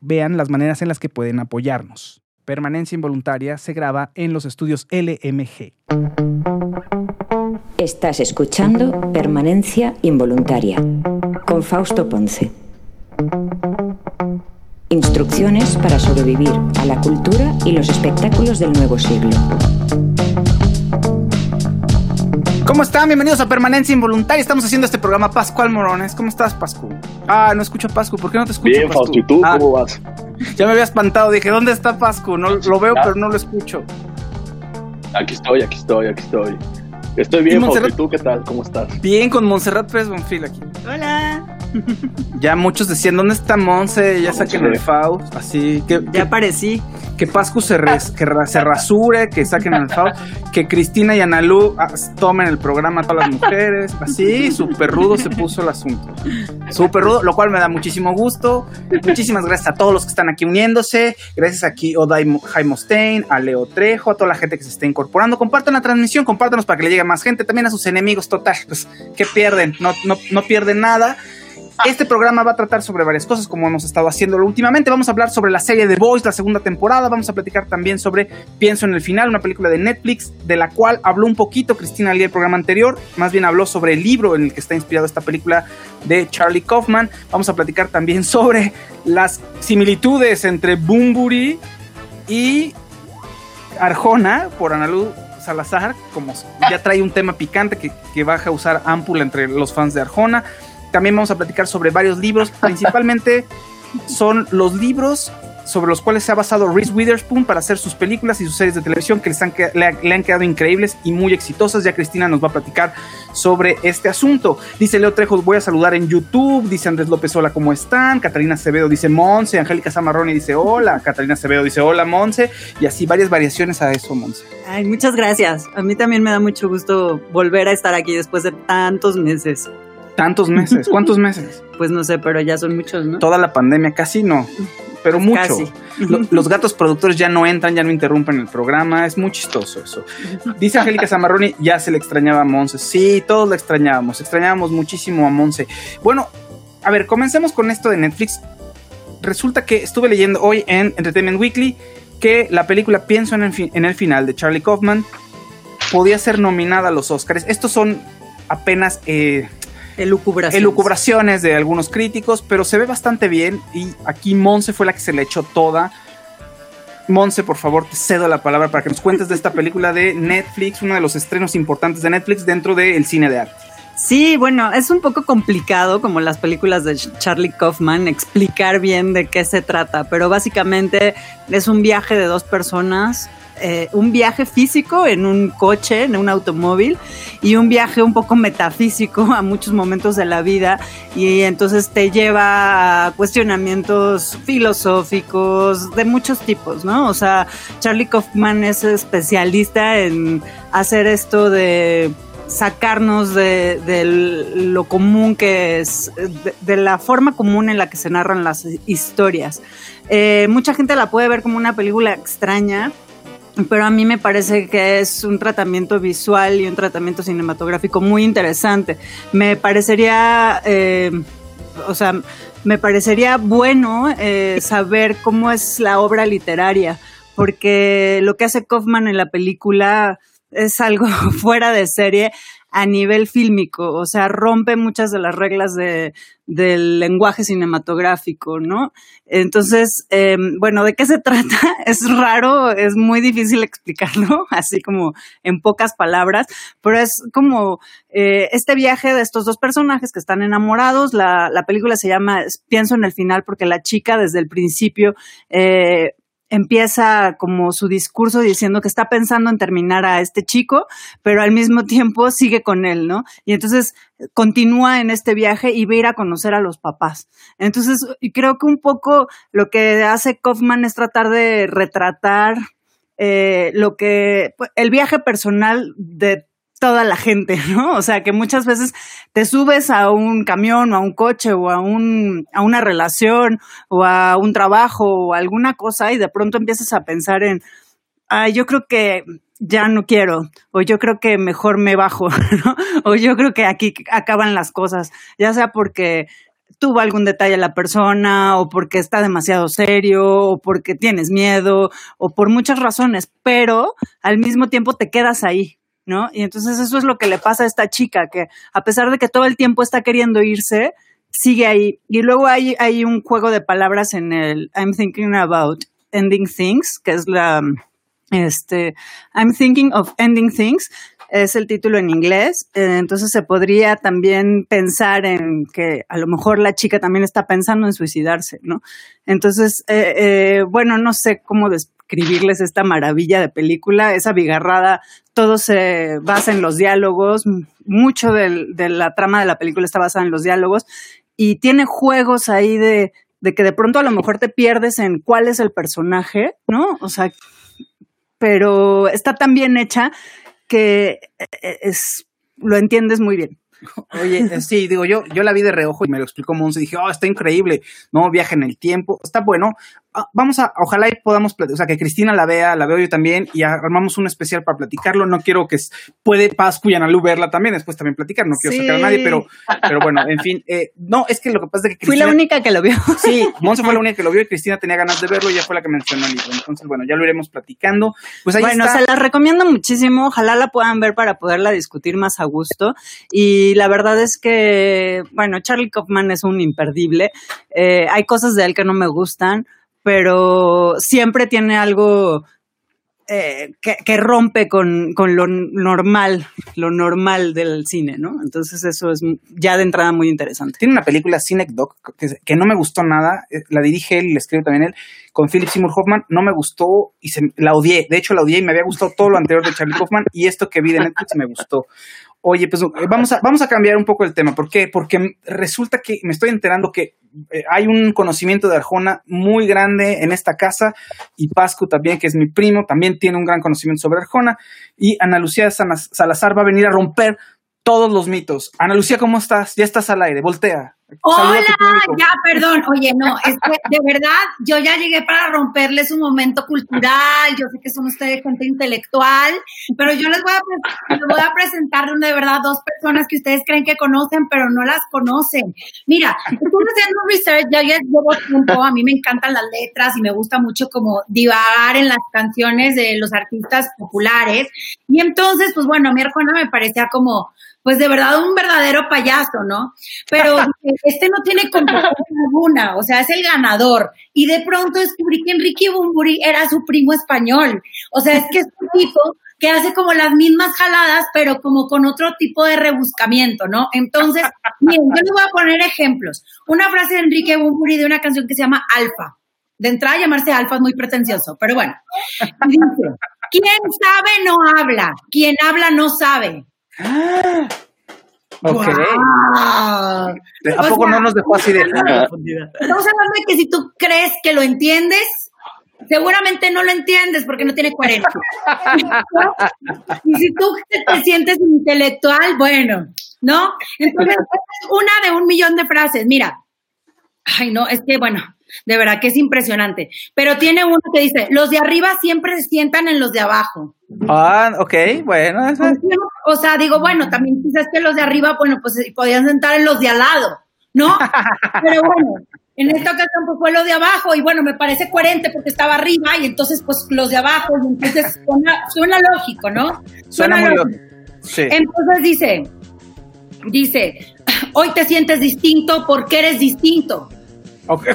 vean las maneras en las que pueden apoyarnos. Permanencia Involuntaria se graba en los estudios LMG. Estás escuchando Permanencia Involuntaria con Fausto Ponce. Instrucciones para sobrevivir a la cultura y los espectáculos del nuevo siglo. ¿Cómo están? Bienvenidos a Permanencia Involuntaria. Estamos haciendo este programa Pascual Morones. ¿Cómo estás, Pascu? Ah, no escucho a Pascu. ¿Por qué no te escucho? Bien, Fausto, ¿y tú ah, cómo vas? Ya me había espantado. Dije, ¿dónde está Pascu? No, lo veo, pero no lo escucho. Aquí estoy, aquí estoy, aquí estoy. Estoy bien, Fausto. ¿Y tú qué tal? ¿Cómo estás? Bien, con Montserrat Pérez Bonfil aquí. Hola. Ya muchos decían, ¿dónde está Monse? Ya saquen el Faust. Así que. Ya aparecí. Que Pascu se, res, que se rasure, que saquen el Faust. Que Cristina y Analú ah, tomen el programa a todas las mujeres. Así, súper rudo se puso el asunto. Súper rudo, lo cual me da muchísimo gusto. Muchísimas gracias a todos los que están aquí uniéndose. Gracias aquí a Odai Jaime Stein, a Leo Trejo, a toda la gente que se está incorporando. Compartan la transmisión, compártanos para que le llegue más gente. También a sus enemigos, total. Pues, ¿qué pierden? No, no, no pierden nada. Este programa va a tratar sobre varias cosas, como hemos estado haciéndolo últimamente. Vamos a hablar sobre la serie The Boys, la segunda temporada. Vamos a platicar también sobre Pienso en el final, una película de Netflix, de la cual habló un poquito Cristina Lee el programa anterior. Más bien habló sobre el libro en el que está inspirado esta película de Charlie Kaufman. Vamos a platicar también sobre las similitudes entre Bumburi y Arjona por Analu Salazar, como ya trae un tema picante que, que va a causar ámpula entre los fans de Arjona. También vamos a platicar sobre varios libros, principalmente son los libros sobre los cuales se ha basado Reese Witherspoon para hacer sus películas y sus series de televisión que le, han, quedado increíbles y muy exitosas. Ya Cristina nos va a platicar sobre este asunto. Dice Leo Trejos, voy a saludar en YouTube. Dice Andrés López, hola, ¿cómo están? Catalina Acevedo dice Monse. Angélica Zamarroni dice hola. Catalina Acevedo dice hola, Monse. Y así varias variaciones a eso, Monse. Ay, muchas gracias. A mí también me da mucho gusto volver a estar aquí después de tantos meses. ¿Tantos meses? ¿Cuántos meses? Pues no sé, pero ya son muchos, ¿no? Toda la pandemia, casi no, pero mucho. Casi. Los gatos productores ya no entran, ya no interrumpen el programa, es muy chistoso eso. Dice Angélica Zamarroni, ya se le extrañaba a Monse. Sí, todos la extrañábamos, extrañábamos muchísimo a Monse. Bueno, a ver, comencemos con esto de Netflix. Resulta que estuve leyendo hoy en Entertainment Weekly que la película Pienso en el, en el final de Charlie Kaufman podía ser nominada a los Oscars. Estos son apenas... Eh, Elucubraciones. Elucubraciones de algunos críticos, pero se ve bastante bien y aquí Monse fue la que se le echó toda. Monse, por favor, te cedo la palabra para que nos cuentes de esta película de Netflix, uno de los estrenos importantes de Netflix dentro del cine de arte. Sí, bueno, es un poco complicado, como las películas de Charlie Kaufman, explicar bien de qué se trata, pero básicamente es un viaje de dos personas eh, un viaje físico en un coche, en un automóvil, y un viaje un poco metafísico a muchos momentos de la vida, y entonces te lleva a cuestionamientos filosóficos de muchos tipos, ¿no? O sea, Charlie Kaufman es especialista en hacer esto de sacarnos de, lo común que es, de, la forma común en la que se narran las historias. Eh, mucha gente la puede ver como una película extraña, pero a mí me parece que es un tratamiento visual y un tratamiento cinematográfico muy interesante. Me parecería, eh, o sea, me parecería bueno eh, saber cómo es la obra literaria, porque lo que hace Kaufman en la película es algo fuera de serie a nivel fílmico, o sea, rompe muchas de las reglas de, del lenguaje cinematográfico, ¿no? Entonces, em, bueno, ¿de qué se trata? Es raro, es muy difícil explicarlo, así como en pocas palabras, pero es como eh, este viaje de estos dos personajes que están enamorados, la, la película se llama Pienso en el final porque la chica desde el principio eh, empieza como su discurso diciendo que está pensando en terminar a este chico, pero al mismo tiempo sigue con él, ¿no? Y entonces continúa en este viaje y va a ir a conocer a los papás. Entonces, creo que un poco lo que hace Kaufman es tratar de retratar eh, lo que el viaje personal de toda la gente, ¿no? O sea, que muchas veces te subes a un camión o a un coche o a, un, a una relación o a un trabajo o alguna cosa y de pronto empiezas a pensar en, ah, yo creo que ya no quiero, o yo creo que mejor me bajo, o yo creo que aquí acaban las cosas, ya sea porque tuvo algún detalle la persona, o porque está demasiado serio, o porque tienes miedo, o por muchas razones, pero al mismo tiempo te quedas ahí, ¿no? Y entonces eso es lo que le pasa a esta chica, que a pesar de que todo el tiempo está queriendo irse, sigue ahí. Y luego hay, hay un juego de palabras en el I'm thinking about ending things, que es la, este, I'm thinking of ending things, es el título en inglés, eh, entonces se podría también pensar en que a lo mejor la chica también está pensando en suicidarse, ¿no? Entonces, eh, eh, bueno, no sé cómo describirles esta maravilla de película, esa bigarrada, todo se basa en los diálogos, mucho de la trama de la película está basada en los diálogos y tiene juegos ahí de, que de pronto a lo mejor te pierdes en cuál es el personaje, ¿no? O sea, pero está tan bien hecha que eh, es, lo entiendes muy bien. Oye, eh, sí, digo, yo, yo la vi de reojo y me lo explicó Monse dije, oh, está increíble, no, viaje en el tiempo, está bueno. Ah, vamos a, ojalá y podamos, o sea, que Cristina la vea, la veo yo también y armamos un especial para platicarlo. No quiero que puede Pascu y Analu verla también, después también platicar, no quiero sacar a nadie, pero, pero bueno, en fin, eh, no, es que lo que pasa es que Cristina. Fui la única que lo vio. Sí, Monse fue la única que lo vio y Cristina tenía ganas de verlo y ella fue la que mencionó el libro. Entonces, bueno, ya lo iremos platicando. Pues ahí bueno, se la recomiendo muchísimo, ojalá la puedan ver para poderla discutir más a gusto. Y la verdad es que, bueno, Charlie Kaufman es un imperdible. Eh, hay cosas de él que no me gustan pero siempre tiene algo eh, que, rompe con, lo normal, lo normal del cine, ¿no? Entonces eso es ya de entrada muy interesante. Tiene una película Cinecdoc que, que no me gustó nada, eh, la dirige él y la escribe también él, con Philip Seymour Hoffman, no me gustó y se, la odié, de hecho la odié y me había gustado todo lo anterior de Charlie Hoffman y esto que vi de Netflix me gustó. Oye, pues vamos a, vamos a cambiar un poco el tema. ¿Por qué? Porque resulta que me estoy enterando que eh, hay un conocimiento de Arjona muy grande en esta casa y Pascu también, que es mi primo, también tiene un gran conocimiento sobre Arjona. Y Ana Lucía Salazar va a venir a romper todos los mitos. Ana Lucía, ¿cómo estás? Ya estás al aire, voltea. Hola, ya, perdón. Oye, no, es que de verdad yo ya llegué para romperles un momento cultural. Yo sé que son ustedes gente intelectual, pero yo les voy a, les voy a presentar de verdad dos personas que ustedes creen que conocen, pero no las conocen. Mira, estoy haciendo research, ya llevo tiempo. A mí me encantan las letras y me gusta mucho como divagar en las canciones de los artistas populares. Y entonces, pues bueno, mi hermana me parecía como pues de verdad un verdadero payaso, ¿no? Pero este no tiene competencia alguna, o sea, es el ganador. Y de pronto descubrí que Enrique Bumburi era su primo español. O sea, es que es un tipo que hace como las mismas jaladas, pero como con otro tipo de rebuscamiento, ¿no? Entonces, miren, yo les voy a poner ejemplos. Una frase de Enrique Bumburi de una canción que se llama Alfa. De entrada, llamarse Alfa es muy pretencioso, pero bueno. Dice, Quien sabe no habla, quien habla no sabe. Ok. ¿A poco no nos dejó así de Estamos hablando de que si tú crees que lo entiendes, seguramente no lo entiendes porque no tiene coherencia. y si tú te sientes intelectual, bueno, ¿no? Entonces, una de un millón de frases. Mira, ay, no, es que, bueno, de verdad que es impresionante. Pero tiene uno que dice, los de arriba siempre se sientan en los de abajo. Ah, ok, bueno. O sea, digo, bueno, también quizás que los de arriba, bueno, pues podían sentar en los de al lado, ¿no? Pero bueno, en esta ocasión pues fue lo de abajo y bueno, me parece coherente porque estaba arriba y entonces pues los de abajo y entonces suena, lógico, ¿no? Suena, muy lógico. Sí. Entonces dice, dice, hoy te sientes distinto porque eres distinto. Ok,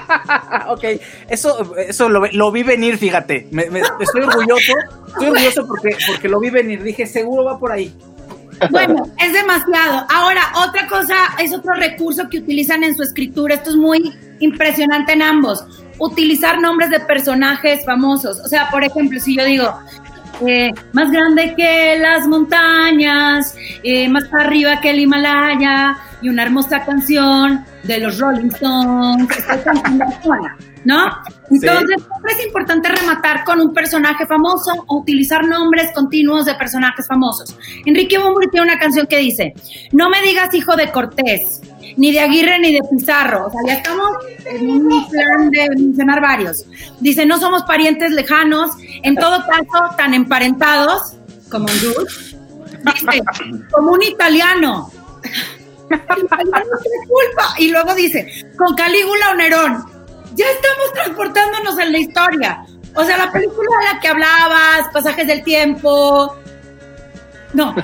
okay. eso, eso lo, lo, vi venir, fíjate. Me, estoy orgulloso, estoy orgulloso porque, porque lo vi venir. Dije, seguro va por ahí. Bueno, es demasiado. Ahora, otra cosa, es otro recurso que utilizan en su escritura. Esto es muy impresionante en ambos. Utilizar nombres de personajes famosos. O sea, por ejemplo, si yo digo, eh, más grande que las montañas, eh, más arriba que el Himalaya, y una hermosa canción de los Rolling Stones, ¿no? Entonces, es importante rematar con un personaje famoso o utilizar nombres continuos de personajes famosos. Enrique Bumburi tiene una canción que dice, no me digas hijo de Cortés, ni de Aguirre ni de Pizarro. O sea, ya estamos en un plan de mencionar varios. Dice, no somos parientes lejanos, en todo caso, tan emparentados como un Dice, como un italiano. Culpa. Y luego dice, con Calígula o Nerón. Ya estamos transportándonos en la historia. O sea, la película de la que hablabas, pasajes del tiempo. No.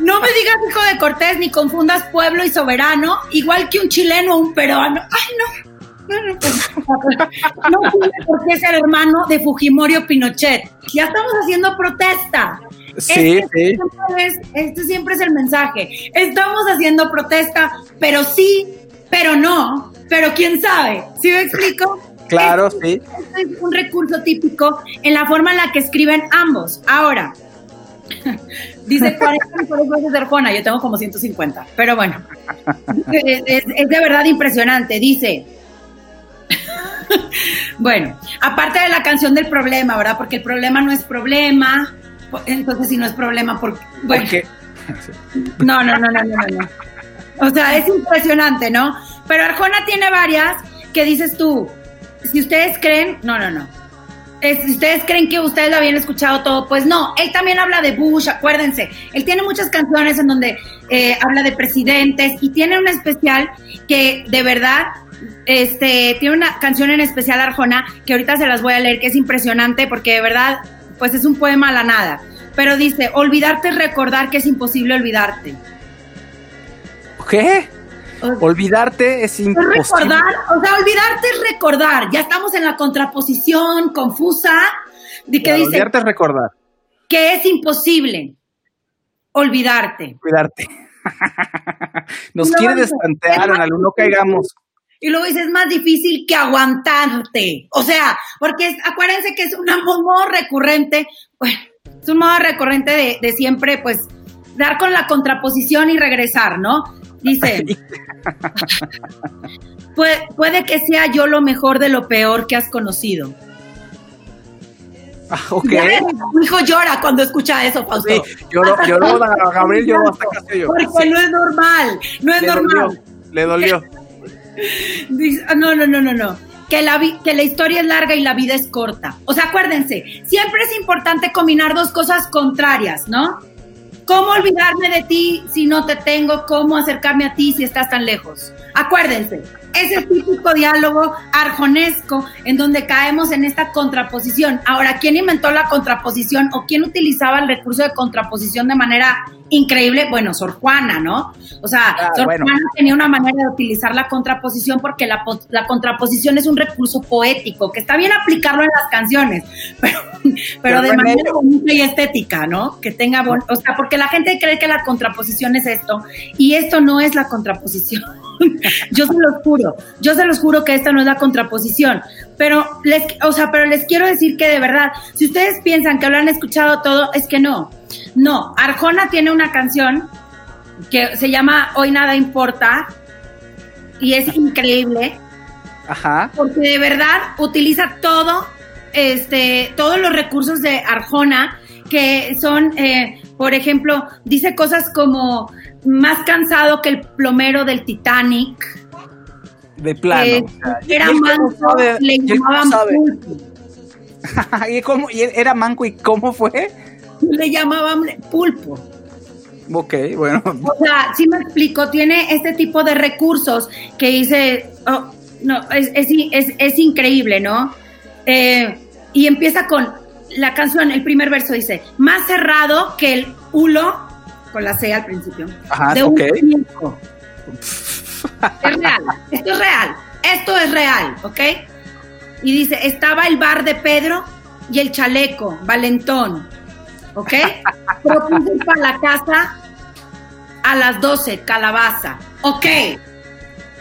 No me digas hijo de Cortés ni confundas pueblo y soberano, igual que un chileno o un peruano. Ay, no. No, por qué ser hermano de Fujimori o Pinochet. Ya estamos haciendo protesta. Sí, este, sí. Siempre es, este siempre es el mensaje. Estamos haciendo protesta, pero sí, pero no, pero quién sabe. ¿Sí me explico? Claro, sí. Este es un recurso típico en la forma en la que escriben ambos. Ahora, dice 40 veces de Arjona, yo tengo como 150, pero bueno, es, es de verdad impresionante. Dice, bueno, aparte de la canción del problema, ¿verdad? Porque el problema no es problema, entonces si no es problema, porque... Bueno, no, no, no, no, no, no. O sea, es impresionante, ¿no? Pero Arjona tiene varias que dices tú, si ustedes creen, no, no, no. si ustedes creen que ustedes lo habían escuchado todo, pues no. Él también habla de Bush, acuérdense. Él tiene muchas canciones en donde eh, habla de presidentes y tiene una especial que de verdad este, tiene una canción en especial Arjona que ahorita se las voy a leer, que es impresionante porque de verdad, pues es un poema a la nada. Pero dice, olvidarte es recordar que es imposible olvidarte. ¿Qué? olvidarte es imposible. recordar, o sea, olvidarte es recordar. Ya estamos en la contraposición confusa de que dice. Olvidarte es recordar. Que es imposible olvidarte. Olvidarte. Nos quiere destantear, en no caigamos y luego dices, es más difícil que aguantarte. O sea, porque acuérdense que es un modo recurrente, bueno, es un modo recurrente de, siempre, pues, dar con la contraposición y regresar, ¿no? Dice, puede, que sea yo lo mejor de lo peor que has conocido. Ah, mi hijo llora cuando escucha eso, Fausto. Sí, lloró, lloró, Gabriel lloró hasta casi yo. Porque no es normal, no es normal. le dolió. Ah, no, no, no, no, no. Que la, que la historia es larga y la vida es corta. O sea, acuérdense, siempre es importante combinar dos cosas contrarias, ¿no? ¿Cómo olvidarme de ti si no te tengo? ¿Cómo acercarme a ti si estás tan lejos? Acuérdense, ese típico diálogo arjonesco en donde caemos en esta contraposición. Ahora, ¿quién inventó la contraposición o quién utilizaba el recurso de contraposición de manera increíble, bueno, Sor Juana, ¿no? O sea, ah, Sor Juana tenía una manera de utilizar la contraposición porque la, contraposición es un recurso poético, que está bien aplicarlo en las canciones, pero, pero, de manera bonita y estética, ¿no? Que tenga, o sea, porque porque la gente cree que la contraposición es esto, y esto no es la contraposición. yo se los juro, yo se los juro que esta no es la contraposición, pero les, o sea, pero les quiero decir que de verdad, si ustedes piensan que lo han escuchado todo, es que no. No, Arjona tiene una canción que se llama Hoy nada importa y es increíble. Ajá. Porque de verdad utiliza todo, este, todos los recursos de Arjona, que son, eh, por ejemplo, dice cosas como más cansado que el plomero del Titanic. De plano. Eh, era manco, le llamaban pulpo. ¿Y, cómo, ¿Y era manco y cómo fue? Le llamaban pulpo. Ok, bueno. O sea, sí me explico, tiene este tipo de recursos que dice, oh, no, es, es, increíble, ¿no? Eh, y empieza con la canción, el primer verso dice, más cerrado que el hulo, con la C al principio, Ajá, de un Es real, esto es real, esto es real, ¿ok? Y dice, estaba el bar de Pedro y el chaleco, valentón, ¿ok? Propuse para la casa a las 12, calabaza, ok.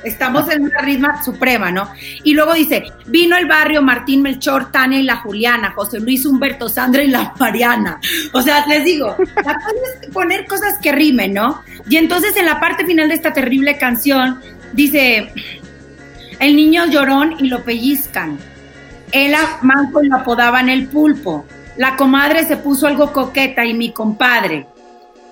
Estamos en una ritma suprema, ¿no? Y luego dice, vino el barrio Martín Melchor, Tania y la Juliana, José Luis Humberto Sandra y la Mariana. O sea, les digo, la cosa es poner cosas que rimen, ¿no? Y entonces en la parte final de esta terrible canción dice, el niño llorón y lo pellizcan. A Manco lo apodaban el pulpo. La comadre se puso algo coqueta y mi compadre.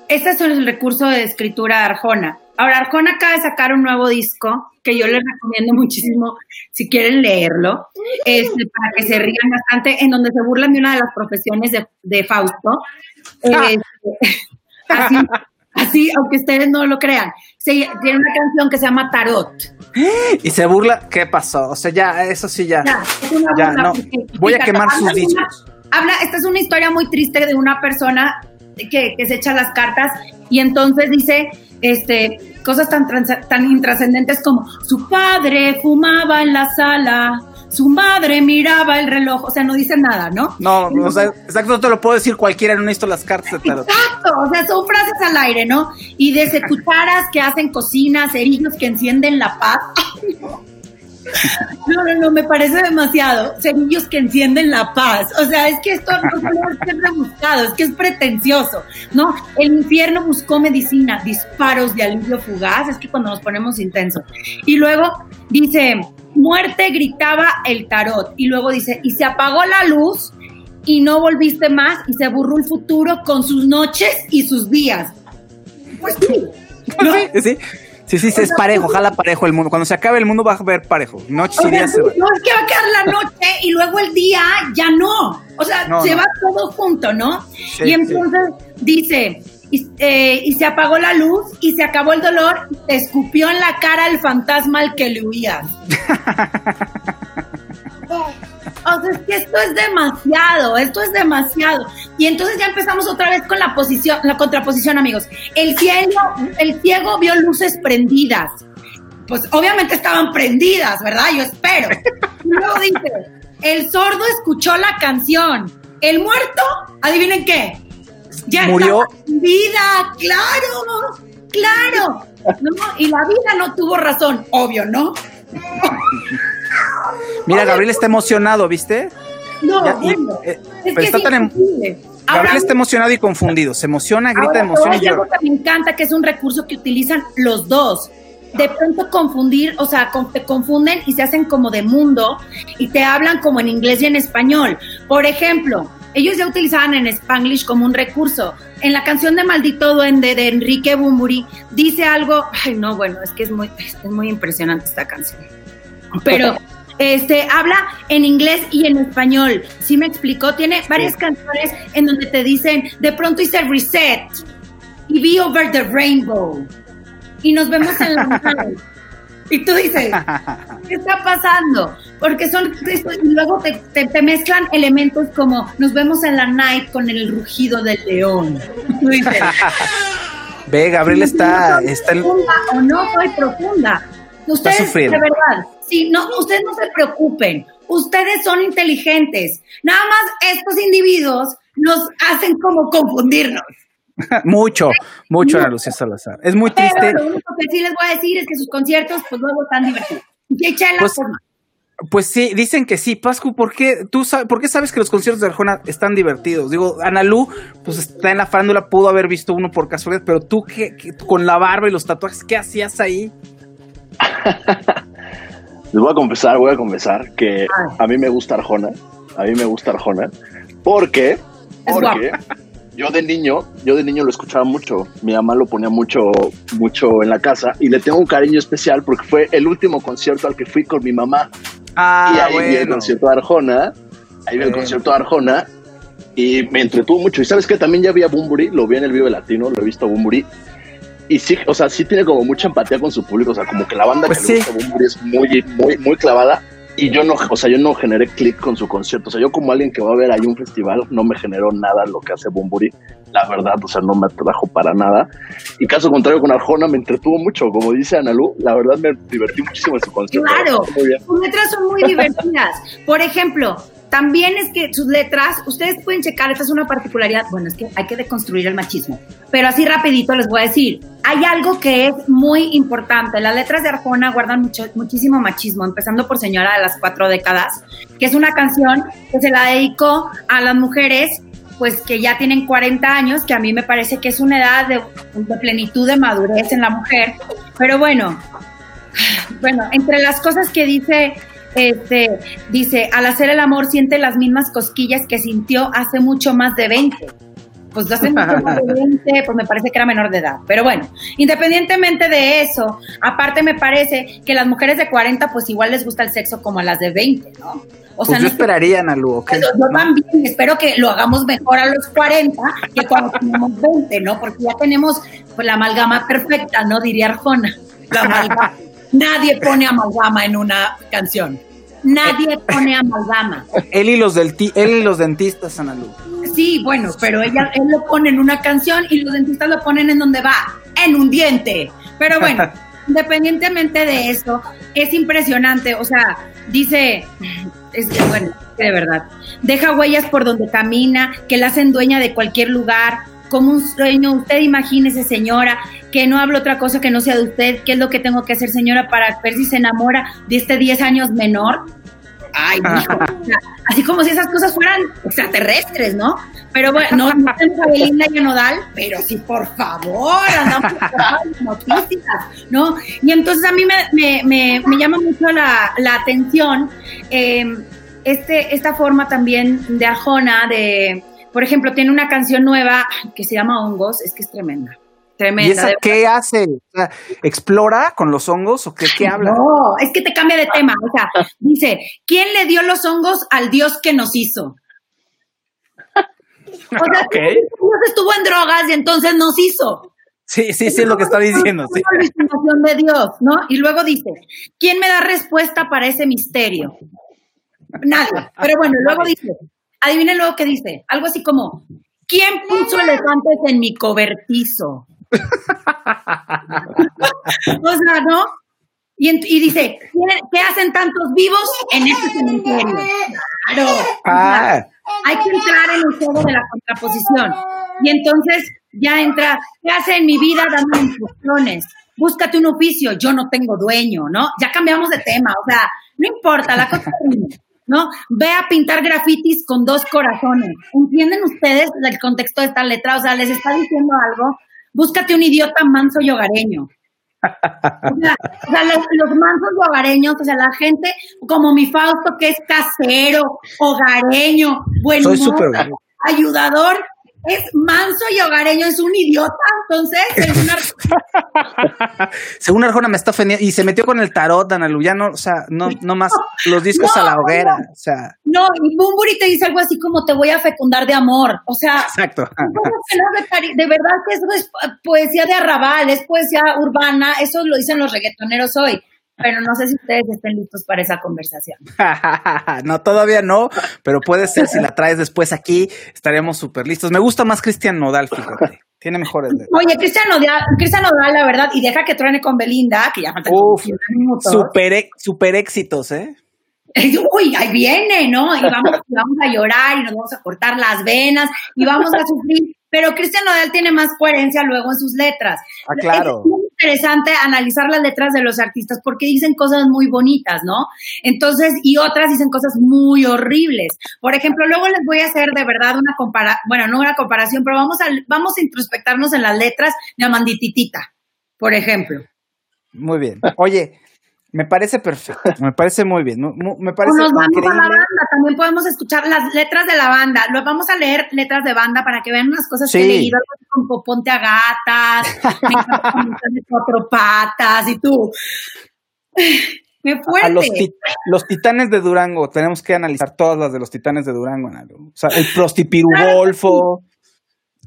Este es el recurso de escritura de Arjona. Ahora, Arjona acaba de sacar un nuevo disco que yo les recomiendo muchísimo si quieren leerlo, este, para que se rían bastante, en donde se burlan de una de las profesiones de, Fausto. Ah. Este, así, aunque ustedes no lo crean. tiene una canción que se llama Tarot. Y se burla, ¿qué pasó? O sea, ya, eso sí, ya. Ya, no. Voy a quemar sus dichos. Habla, esta es una historia muy triste de una persona que, que se echa las cartas y entonces dice este, cosas tan, tan intrascendentes como su padre fumaba en la sala, su madre miraba el reloj, o sea, no dice nada, ¿no? No, o sea, exacto, no te lo puedo decir cualquiera, no necesito las cartas de tarot. Exacto, o sea, son frases al aire, ¿no? Y desde cucharas que hacen cocinas, cerillos que encienden la paz. No, no, no, me parece demasiado. Cerillos que encienden la paz. O sea, es que esto no es que es rebuscado, es que es pretencioso, ¿no? El infierno buscó medicina, disparos de alivio fugaz, es que cuando nos ponemos intensos. Y luego dice, muerte gritaba el tarot. Y luego dice, y se apagó la luz y no volviste más y se burró el futuro con sus noches y sus días. Pues sí. Sí, Sí, sí, sí, es parejo, ojalá parejo el mundo. Cuando se acabe el mundo va a ver parejo. Noche y día se va. No, es que va a quedar la noche y luego el día ya no. O sea, se va todo junto, ¿no? y entonces dice, eh, y, se apagó la luz y se acabó el dolor, te escupió en la cara el fantasma al que le huías. O sea, es que esto es demasiado, esto es demasiado. Y entonces ya empezamos otra vez con la posición, la contraposición, amigos. El cielo, el ciego vio luces prendidas. Pues obviamente estaban prendidas, ¿verdad? Yo espero. luego dice, el sordo escuchó la canción. El muerto, adivinen qué. Ya murió. Vida, claro, claro. Y la vida no tuvo razón, obvio, ¿no? Mira, Gabriel está emocionado, ¿viste? No, eh, pero está tan em- Gabriel está emocionado y confundido. Se emociona, grita, emociona y llora. me encanta que es un recurso que utilizan los dos. De pronto confundir, o sea, te confunden y se hacen como de mundo y te hablan como en inglés y en español. Por ejemplo, ellos ya utilizaban en Spanglish como un recurso. En la canción de Maldito Duende de Enrique Bumburi dice algo, ay no, bueno, es que es muy, es muy impresionante esta canción. Pero este, habla en inglés y en español. ¿Sí me explicó? Tiene varias canciones en donde te dicen, de pronto hice reset y vi over the rainbow y nos vemos en la. Y tú dices, ¿qué está pasando? Porque son, y luego te, mezclan elementos como nos vemos en la night con el rugido del león. Tú dices, Ve, Gabriel está... está profunda, o no soy profunda. Ustedes, de verdad, sí, no, ustedes no se preocupen. Ustedes son inteligentes. Nada más estos individuos nos hacen como confundirnos. Mucho, mucho Ana Lucía Salazar. Es muy triste. lo único que sí les voy a decir es que sus conciertos, pues luego están divertidos. Y pues, pues sí, dicen que sí. Pascu, ¿por qué, tú sabes, ¿por qué sabes que los conciertos de Arjona están divertidos? Digo, Analú, pues está en la farándula, pudo haber visto uno por casualidad, pero tú que, con la barba y los tatuajes, ¿qué hacías ahí? Les voy a confesar, voy a confesar que a mí me gusta Arjona. A mí me gusta Arjona. Porque, porque yo de niño, yo de niño lo escuchaba mucho. Mi mamá lo ponía mucho, mucho en la casa y le tengo un cariño especial porque fue el último concierto al que fui con mi mamá. Ah, y ahí vi el concierto de Arjona. Ahí vi el concierto de Arjona y me entretuvo mucho. Y sabes que también ya vi a Bumburi, lo vi en el Vive Latino, lo he visto a Bumburi. Y sí, o sea, sí tiene como mucha empatía con su público. O sea, como que la banda pues que le gusta Bumburi es muy, muy, muy clavada y yo no, o sea, yo no generé clic con su concierto. O sea, yo como alguien que va a ver ahí un festival, no me generó nada lo que hace Bumburi. La verdad, o sea, no me atrajo para nada. Y caso contrario con Arjona, me entretuvo mucho. Como dice Analu, la verdad me divertí muchísimo en su concierto. Claro, sus letras son muy divertidas. Por ejemplo, también es que sus letras, ustedes pueden checar, esta es una particularidad, bueno, es que hay que deconstruir el machismo, pero así rapidito les voy a decir, hay algo que es muy importante, las letras de Arjona guardan muchísimo machismo, empezando por Señora de las Cuatro Décadas, que es una canción que se la dedicó a las mujeres pues que ya tienen 40 años, que a mí me parece que es una edad de, de plenitud de madurez en la mujer, pero bueno, bueno, entre las cosas que dice este, dice, al hacer el amor siente las mismas cosquillas que sintió hace mucho más de 20. Pues hace mucho más de 20, pues me parece que era menor de edad. Pero bueno, independientemente de eso, aparte me parece que las mujeres de 40 pues igual les gusta el sexo como a las de 20, ¿no? O pues sea, yo esperaría, Nalu. Yo, también espero que lo hagamos mejor a los 40 que cuando tenemos 20, ¿no? Porque ya tenemos pues, la amalgama perfecta, ¿no? Diría Arjona. La amalgama. Nadie pone amalgama en una canción. Nadie pone amalgama. Él y los del él y los dentistas, Ana Sí, bueno, pero ella él lo pone en una canción y los dentistas lo ponen en donde va, en un diente. Pero bueno, independientemente de eso, es impresionante. O sea, dice, es bueno, de verdad. Deja huellas por donde camina, que la hacen dueña de cualquier lugar, como un sueño. Usted imagínese, señora, que no hablo otra cosa que no sea de usted. ¿Qué es lo que tengo que hacer, señora, para ver si se enamora de este 10 años menor? Ay, hijo, así como si esas cosas fueran extraterrestres, ¿no? Pero bueno, no, no tenemos a Belinda y a Nodal, pero sí, por favor, andamos noticias, ¿no? Y entonces a mí me, me, me, llama mucho la, la atención eh, este, esta forma también de Arjona de por ejemplo, tiene una canción nueva que se llama Hongos, es que es tremenda. Tremenda. ¿Y esa qué hace? ¿Explora con los hongos o qué, qué habla? No, es que te cambia de tema. O sea, dice, ¿quién le dio los hongos al Dios que nos hizo? O sea, okay. Dios estuvo en drogas y entonces nos hizo. Sí, sí, sí, es lo que está diciendo. Sí. de Dios, ¿no? Y luego dice, ¿quién me da respuesta para ese misterio? Nada. Pero bueno, luego dice, Adivinen luego qué dice. Algo así como, ¿quién puso elefantes en mi cobertizo? o sea, ¿no? Y, dice, ¿qué hacen tantos vivos en este cementerio? Claro. Ah. Hay que entrar en el juego de la contraposición. Y entonces ya entra, ¿qué hace en mi vida dando instrucciones? Búscate un oficio, yo no tengo dueño, ¿no? Ya cambiamos de tema, o sea, no importa, la cosa ¿no? Ve a pintar grafitis con dos corazones. ¿Entienden ustedes el contexto de esta letra? O sea, les está diciendo algo. Búscate un idiota manso y hogareño. O sea, los, mansos y hogareños, o sea, la gente como mi Fausto que es casero, hogareño, buen ayudador, es manso y hogareño, es un idiota, entonces, según Arjona me está ofendiendo y se metió con el tarot, Analu, ya no, o sea, no, no más los discos a la hoguera, o sea. No, y Bumburi te dice algo así como te voy a fecundar de amor, o sea. Exacto. de verdad que eso es poesía de arrabal, es poesía urbana, eso lo dicen los reggaetoneros hoy. Pero no sé si ustedes estén listos para esa conversación. no, todavía no, pero puede ser si la traes después aquí, estaremos súper listos. Me gusta más Cristian Nodal, fíjate. Tiene mejores. Oye, Cristian Nodal, Cristian Nodal, la verdad, y deja que truene con Belinda, que ya falta Uf, super, super éxitos, ¿eh? Uy, ahí viene, ¿no? Y vamos, vamos a llorar y nos vamos a cortar las venas y vamos a sufrir pero Cristian Nodal tiene más coherencia luego en sus letras. Ah, claro. Es muy interesante analizar las letras de los artistas porque dicen cosas muy bonitas, ¿no? Entonces, y otras dicen cosas muy horribles. Por ejemplo, luego les voy a hacer de verdad una comparación, bueno, no una comparación, pero vamos a, vamos a introspectarnos en las letras de Amandititita, por ejemplo. Muy bien. Oye, me parece perfecto, me parece muy bien, me parece o nos vamos a la banda, también podemos escuchar las letras de la banda, Lo vamos a leer letras de banda para que vean unas cosas que he leído, como Ponte a gatas, de cuatro patas y tú. ¡Qué fuerte! A los, los, titanes de Durango, tenemos que analizar todas las de los titanes de Durango, O sea, el prostipirugolfo.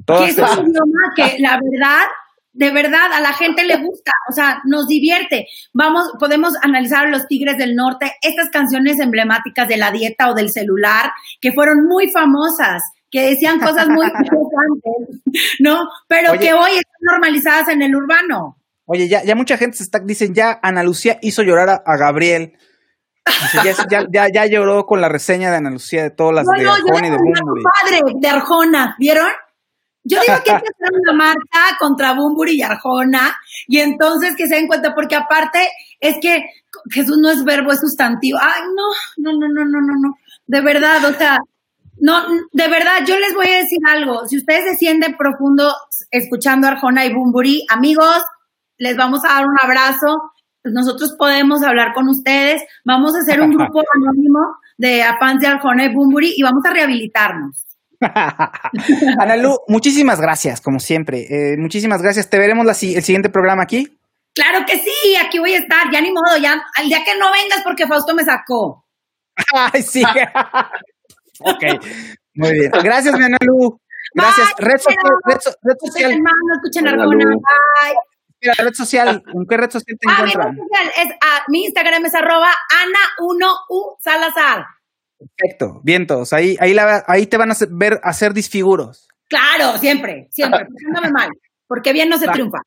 Que es un idioma que la verdad de verdad a la gente le gusta, o sea, nos divierte. Vamos, podemos analizar los Tigres del Norte, estas canciones emblemáticas de la dieta o del celular, que fueron muy famosas, que decían cosas muy interesantes, ¿no? Pero que hoy están normalizadas en el urbano. Oye, ya, ya mucha gente se está, dicen, ya Ana Lucía hizo llorar a, Gabriel. ya, ya, ya, lloró con la reseña de Ana Lucía de todas las de Arjona y de padre de Arjona, ¿vieron? Yo digo que hay que hacer una marca contra Bumburi y Arjona y entonces que se den cuenta, porque aparte es que Jesús no es verbo, es sustantivo. Ay, no, no, no, no, no, no, no. De verdad, o sea, no, de verdad, yo les voy a decir algo. Si ustedes se sienten profundo escuchando Arjona y Bumburi, amigos, les vamos a dar un abrazo. Nosotros podemos hablar con ustedes. Vamos a hacer un grupo anónimo de fans de Arjona y Bumburi y vamos a rehabilitarnos. Analu, muchísimas gracias, como siempre. Eh, muchísimas gracias. ¿Te veremos el siguiente programa aquí? Claro que sí, aquí voy a estar. Ya ni modo, ya al día que no vengas porque Fausto me sacó. Ay, sí. ok, muy bien. Gracias, mi Analu. Gracias. red, social. Red, social. escuchen Arjona. Bye. red social, ¿en qué red social te ah, encuentran? Mi, social es, ah, mi Instagram es arroba Ana1U Salazar. Perfecto, vientos. Ahí, ahí, la, ahí te van a ver hacer disfiguros. Claro, siempre, siempre. Mal, porque bien no se triunfa.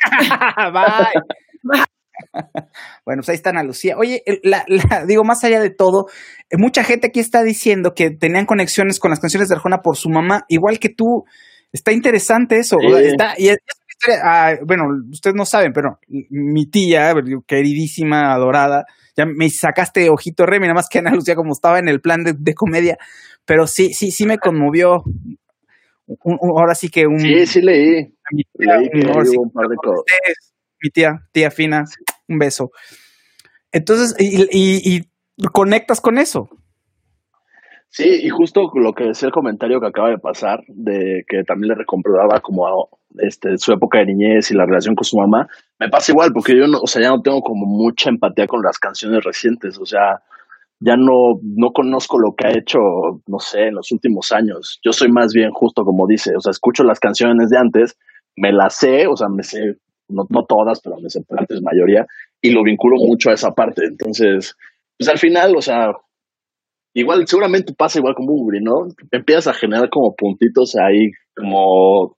Bye. bueno, pues ahí está Ana Lucía. Oye, la, digo, más allá de todo, eh, mucha gente aquí está diciendo que tenían conexiones con las canciones de Arjona por su mamá, igual que tú. Está interesante eso. Está, y es, ah, bueno, ustedes no saben, pero mi tía, queridísima, adorada, ya me sacaste ojito Remy, nada más que Ana Lucía como estaba en el plan de, comedia, pero sí, sí, sí me conmovió. ahora sí que un... Sí, sí leí. Mi tía, un, par de cosas. Mi tía, tía Fina, un beso. Entonces, y, y conectas con eso. Sí, y justo lo que decía el comentario que acaba de pasar, de que también le recomprobaba como a, este, su época de niñez y la relación con su mamá, me pasa igual, porque yo no, o sea, ya no tengo como mucha empatía con las canciones recientes, o sea, ya no, no conozco lo que ha hecho, no sé, en los últimos años. Yo soy más bien justo como dice, o sea, escucho las canciones de antes, me las sé, o sea, me sé, no, no todas, pero me sé antes mayoría, y lo vinculo mucho a esa parte. Entonces, pues al final, o sea, igual seguramente pasa igual con Bumburi, ¿no? Empiezas a generar como puntitos ahí, como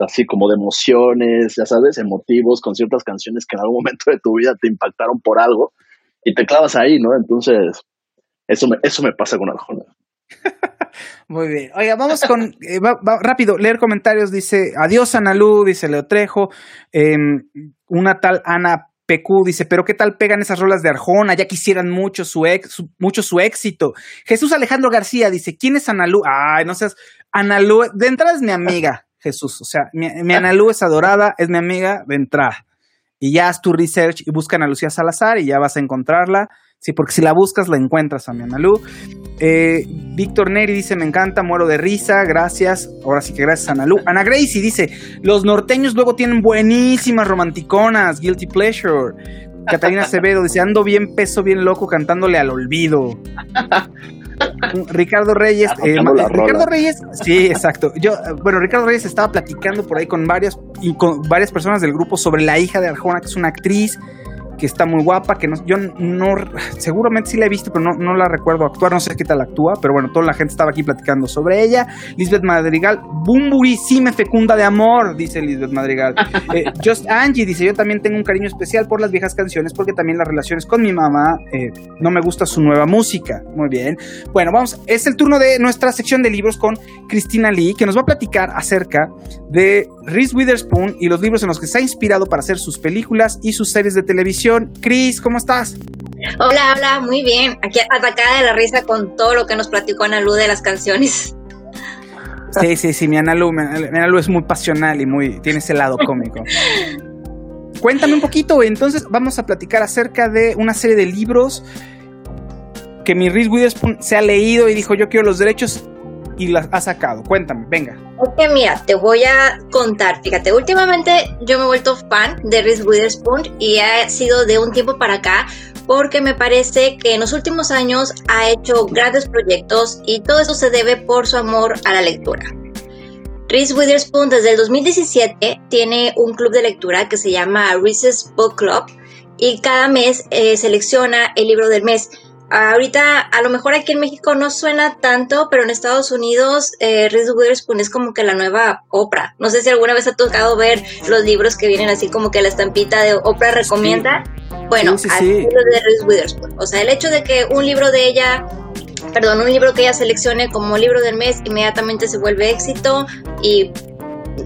así como de emociones, ya sabes, emotivos con ciertas canciones que en algún momento de tu vida te impactaron por algo y te clavas ahí, ¿no? Entonces, eso me, eso me pasa con Arjona. Muy bien. Oiga, vamos con, eh, rápido, leer comentarios. Dice, adiós Analú, dice Leo Trejo. Em, una tal Ana PQ dice, pero ¿qué tal pegan esas rolas de Arjona? Ya quisieran mucho su, ex, mucho su éxito. Jesús Alejandro García dice, ¿quién es Analú? Ay, no seas, Analú, de entrada es mi amiga, Jesús. O sea, mi, mi Analú es adorada, es mi amiga de entrada. Y ya haz tu research y buscan a Lucía Salazar y ya vas a encontrarla. Sí, porque si la buscas la encuentras a mi Analú. Eh, Víctor Neri dice, me encanta, muero de risa, gracias. Ahora sí que gracias, Ana Lu. Ana Gracie dice, los norteños luego tienen buenísimas romanticonas, guilty pleasure. Catalina Acevedo dice, ando bien peso, bien loco, cantándole al olvido. Ricardo Reyes, eh, Ricardo Reyes, sí, exacto. Yo, bueno, Ricardo Reyes estaba platicando por ahí con varias y con varias personas del grupo sobre la hija de Arjona, que es una actriz que está muy guapa, que no, yo no, seguramente sí la he visto, pero no, no la recuerdo actuar, no sé qué tal actúa, pero bueno, toda la gente estaba aquí platicando sobre ella. Lisbeth Madrigal, Bumburi sí me fecunda de amor, dice Lisbeth Madrigal. Eh, Just Angie dice, yo también tengo un cariño especial por las viejas canciones, porque también las relaciones con mi mamá, eh, no me gusta su nueva música. Muy bien. Bueno, vamos, es el turno de nuestra sección de libros con Cristina Lee, que nos va a platicar acerca de Reese Witherspoon y los libros en los que se ha inspirado para hacer sus películas y sus series de televisión. Chris, ¿cómo estás? Hola, hola, muy bien. Aquí atacada de la risa con todo lo que nos platicó Ana Lu de las canciones. Sí, sí, sí, mi Ana Lu, es muy pasional y muy tiene ese lado cómico. Cuéntame un poquito, entonces vamos a platicar acerca de una serie de libros que mi Reese Witherspoon se ha leído y dijo yo quiero los derechos y las ha sacado. Cuéntame, venga. Ok, mira, te voy a contar. Fíjate, últimamente yo me he vuelto fan de Reese Witherspoon y ha sido de un tiempo para acá porque me parece que en los últimos años ha hecho grandes proyectos y todo eso se debe por su amor a la lectura. Reese Witherspoon desde el 2017 tiene un club de lectura que se llama Reese's Book Club y cada mes eh, selecciona el libro del mes. Ahorita, a lo mejor aquí en México no suena tanto, pero en Estados Unidos, eh, Reese Witherspoon es como que la nueva Oprah. No sé si alguna vez ha tocado ver los libros que vienen así como que la estampita de Oprah recomienda. Bueno, sí, sí, de Reese Witherspoon. O sea, el hecho de que un libro de ella, perdón, un libro que ella seleccione como libro del mes, inmediatamente se vuelve éxito y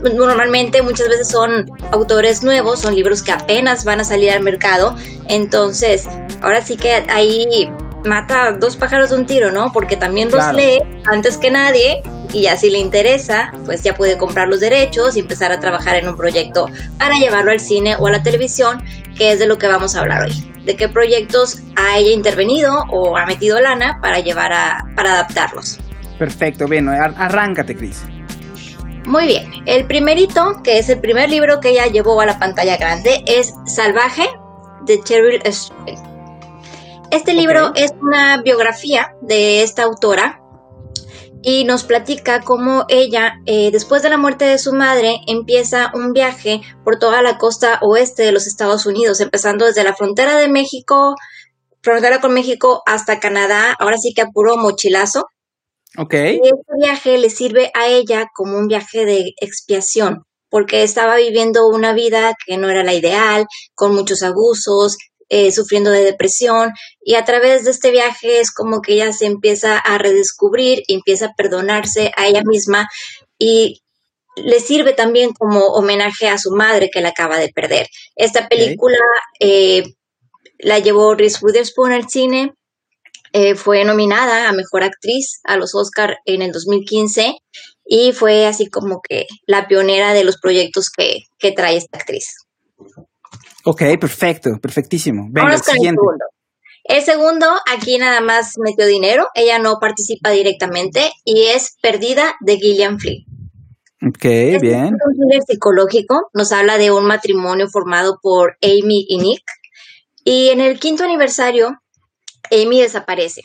normalmente muchas veces son autores nuevos, son libros que apenas van a salir al mercado. Entonces, ahora sí que ahí mata dos pájaros de un tiro, ¿no? Porque también los lee antes que nadie y ya si le interesa, pues ya puede comprar los derechos y empezar a trabajar en un proyecto para llevarlo al cine o a la televisión, que es de lo que vamos a hablar hoy. De qué proyectos ha ella intervenido o ha metido lana para llevar a, para adaptarlos. Perfecto, bien, arráncate, Cris. Muy bien, el primerito, que es el primer libro que ella llevó a la pantalla grande, es Salvaje de Cheryl Street. Este libro es una biografía de esta autora y nos platica cómo ella, eh, después de la muerte de su madre, empieza un viaje por toda la costa oeste de los Estados Unidos, empezando desde la frontera de México, frontera con México hasta Canadá, ahora sí que a puro mochilazo. Ok. Y este viaje le sirve a ella como un viaje de expiación, porque estaba viviendo una vida que no era la ideal, con muchos abusos, eh, sufriendo de depresión y a través de este viaje es como que ella se empieza a redescubrir, empieza a perdonarse a ella misma y le sirve también como homenaje a su madre que la acaba de perder. Esta película eh, la llevó Reese Witherspoon al cine, eh, fue nominada a Mejor Actriz a los Oscar en el 2015 y fue así como que la pionera de los proyectos que, que trae esta actriz. Ok, perfecto, perfectísimo. Venga, el siguiente. segundo. El segundo, aquí nada más metió dinero, ella no participa directamente y es Perdida de Gillian Flynn. Ok, bien. Es un thriller psicológico, nos habla de un matrimonio formado por Amy y Nick. Y en el quinto aniversario, Amy desaparece.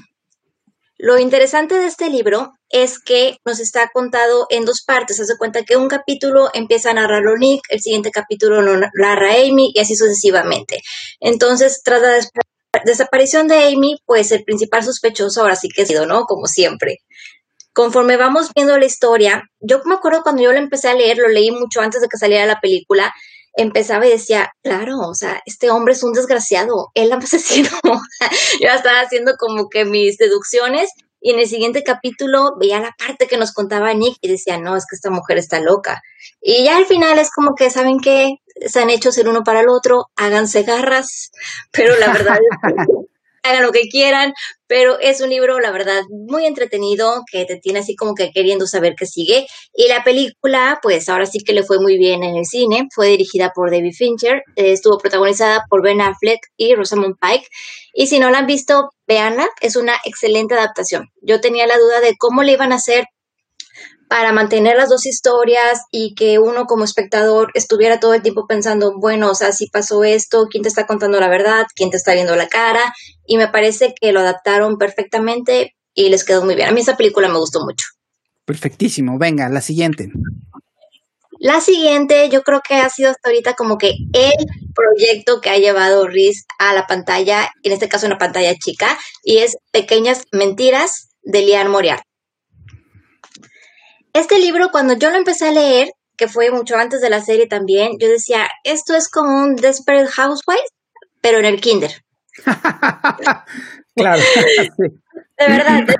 Lo interesante de este libro es que nos está contado en dos partes. Hace cuenta que un capítulo empieza a narrarlo Nick, el siguiente capítulo lo narra Amy y así sucesivamente. Entonces, tras la desaparición de Amy, pues el principal sospechoso ahora sí que ha sido, ¿no? Como siempre. Conforme vamos viendo la historia, yo me acuerdo cuando yo lo empecé a leer, lo leí mucho antes de que saliera la película, empezaba y decía, claro, o sea, este hombre es un desgraciado, él asesino. Yo estaba haciendo como que mis deducciones y en el siguiente capítulo veía la parte que nos contaba Nick y decía, no, es que esta mujer está loca. Y ya al final es como que, ¿saben qué? Se han hecho ser uno para el otro, háganse garras, pero la verdad es que hagan lo que quieran, pero es un libro, la verdad, muy entretenido, que te tiene así como que queriendo saber qué sigue. Y la película, pues ahora sí que le fue muy bien en el cine, fue dirigida por David Fincher, eh, estuvo protagonizada por Ben Affleck y Rosamund Pike. Y si no la han visto, véanla, es una excelente adaptación. Yo tenía la duda de cómo le iban a hacer para mantener las dos historias y que uno como espectador estuviera todo el tiempo pensando, bueno, o sea, si pasó esto, quién te está contando la verdad, quién te está viendo la cara, y me parece que lo adaptaron perfectamente y les quedó muy bien. A mí esa película me gustó mucho. Perfectísimo, venga, la siguiente. La siguiente, yo creo que ha sido hasta ahorita como que el proyecto que ha llevado Riz a la pantalla, en este caso una pantalla chica, y es Pequeñas Mentiras de Lian Moriarty. Este libro, cuando yo lo empecé a leer, que fue mucho antes de la serie también, yo decía, esto es como un Desperate Housewives, pero en el kinder. claro. De verdad, te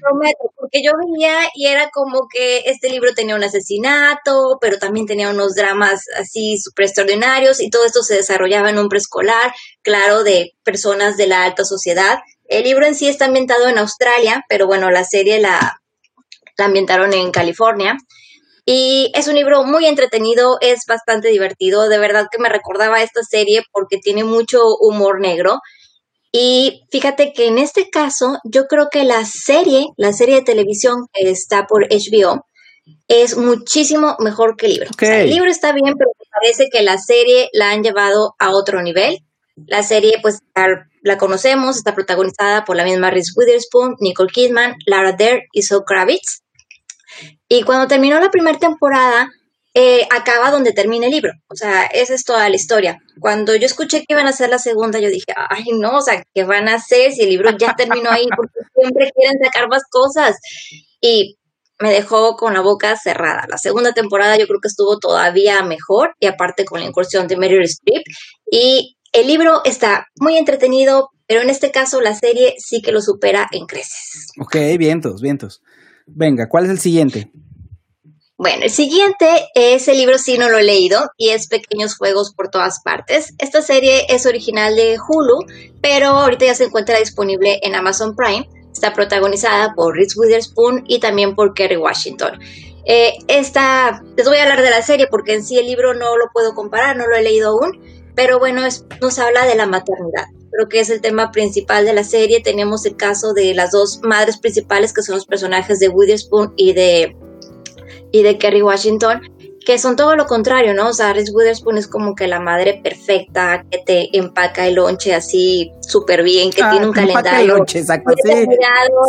prometo, porque yo venía y era como que este libro tenía un asesinato, pero también tenía unos dramas así súper extraordinarios y todo esto se desarrollaba en un preescolar, claro, de personas de la alta sociedad. El libro en sí está ambientado en Australia, pero bueno, la serie la, la ambientaron en California. Y es un libro muy entretenido, es bastante divertido, de verdad que me recordaba esta serie porque tiene mucho humor negro. Y fíjate que en este caso, yo creo que la serie, la serie de televisión que está por HBO, es muchísimo mejor que el libro. el libro está bien, pero me parece que la serie la han llevado a otro nivel. La serie, pues, la conocemos, está protagonizada por la misma Reese Witherspoon, Nicole Kidman, Lara Dare y Zoe Kravitz. Y cuando terminó la primera temporada, eh, acaba donde termina el libro. O sea, esa es toda la historia. Cuando yo escuché que iban a hacer la segunda, yo dije, ay, no, o sea, ¿qué van a hacer si el libro ya terminó ahí? Porque siempre quieren sacar más cosas. Y me dejó con la boca cerrada. La segunda temporada yo creo que estuvo todavía mejor y aparte con la incursión de Meryl Streep. Y el libro está muy entretenido, pero en este caso la serie sí que lo supera en creces. Ok, vientos, vientos. Venga, ¿cuál es el siguiente? Bueno, el siguiente, ese libro sí no lo he leído y es Pequeños Juegos por todas partes. Esta serie es original de Hulu, pero ahorita ya se encuentra disponible en Amazon Prime. Está protagonizada por Reese Witherspoon y también por Kerry Washington. Eh, esta, les voy a hablar de la serie porque en sí el libro no lo puedo comparar, no lo he leído aún, pero bueno, nos habla de la maternidad. Creo que es el tema principal de la serie. Tenemos el caso de las dos madres principales que son los personajes de Witherspoon y de y de Kerry Washington, que son todo lo contrario, ¿no? O sea, Reese Witherspoon es como que la madre perfecta, que te empaca el lonche así súper bien, que ah, tiene un calendario. Lonche, exacto, sí.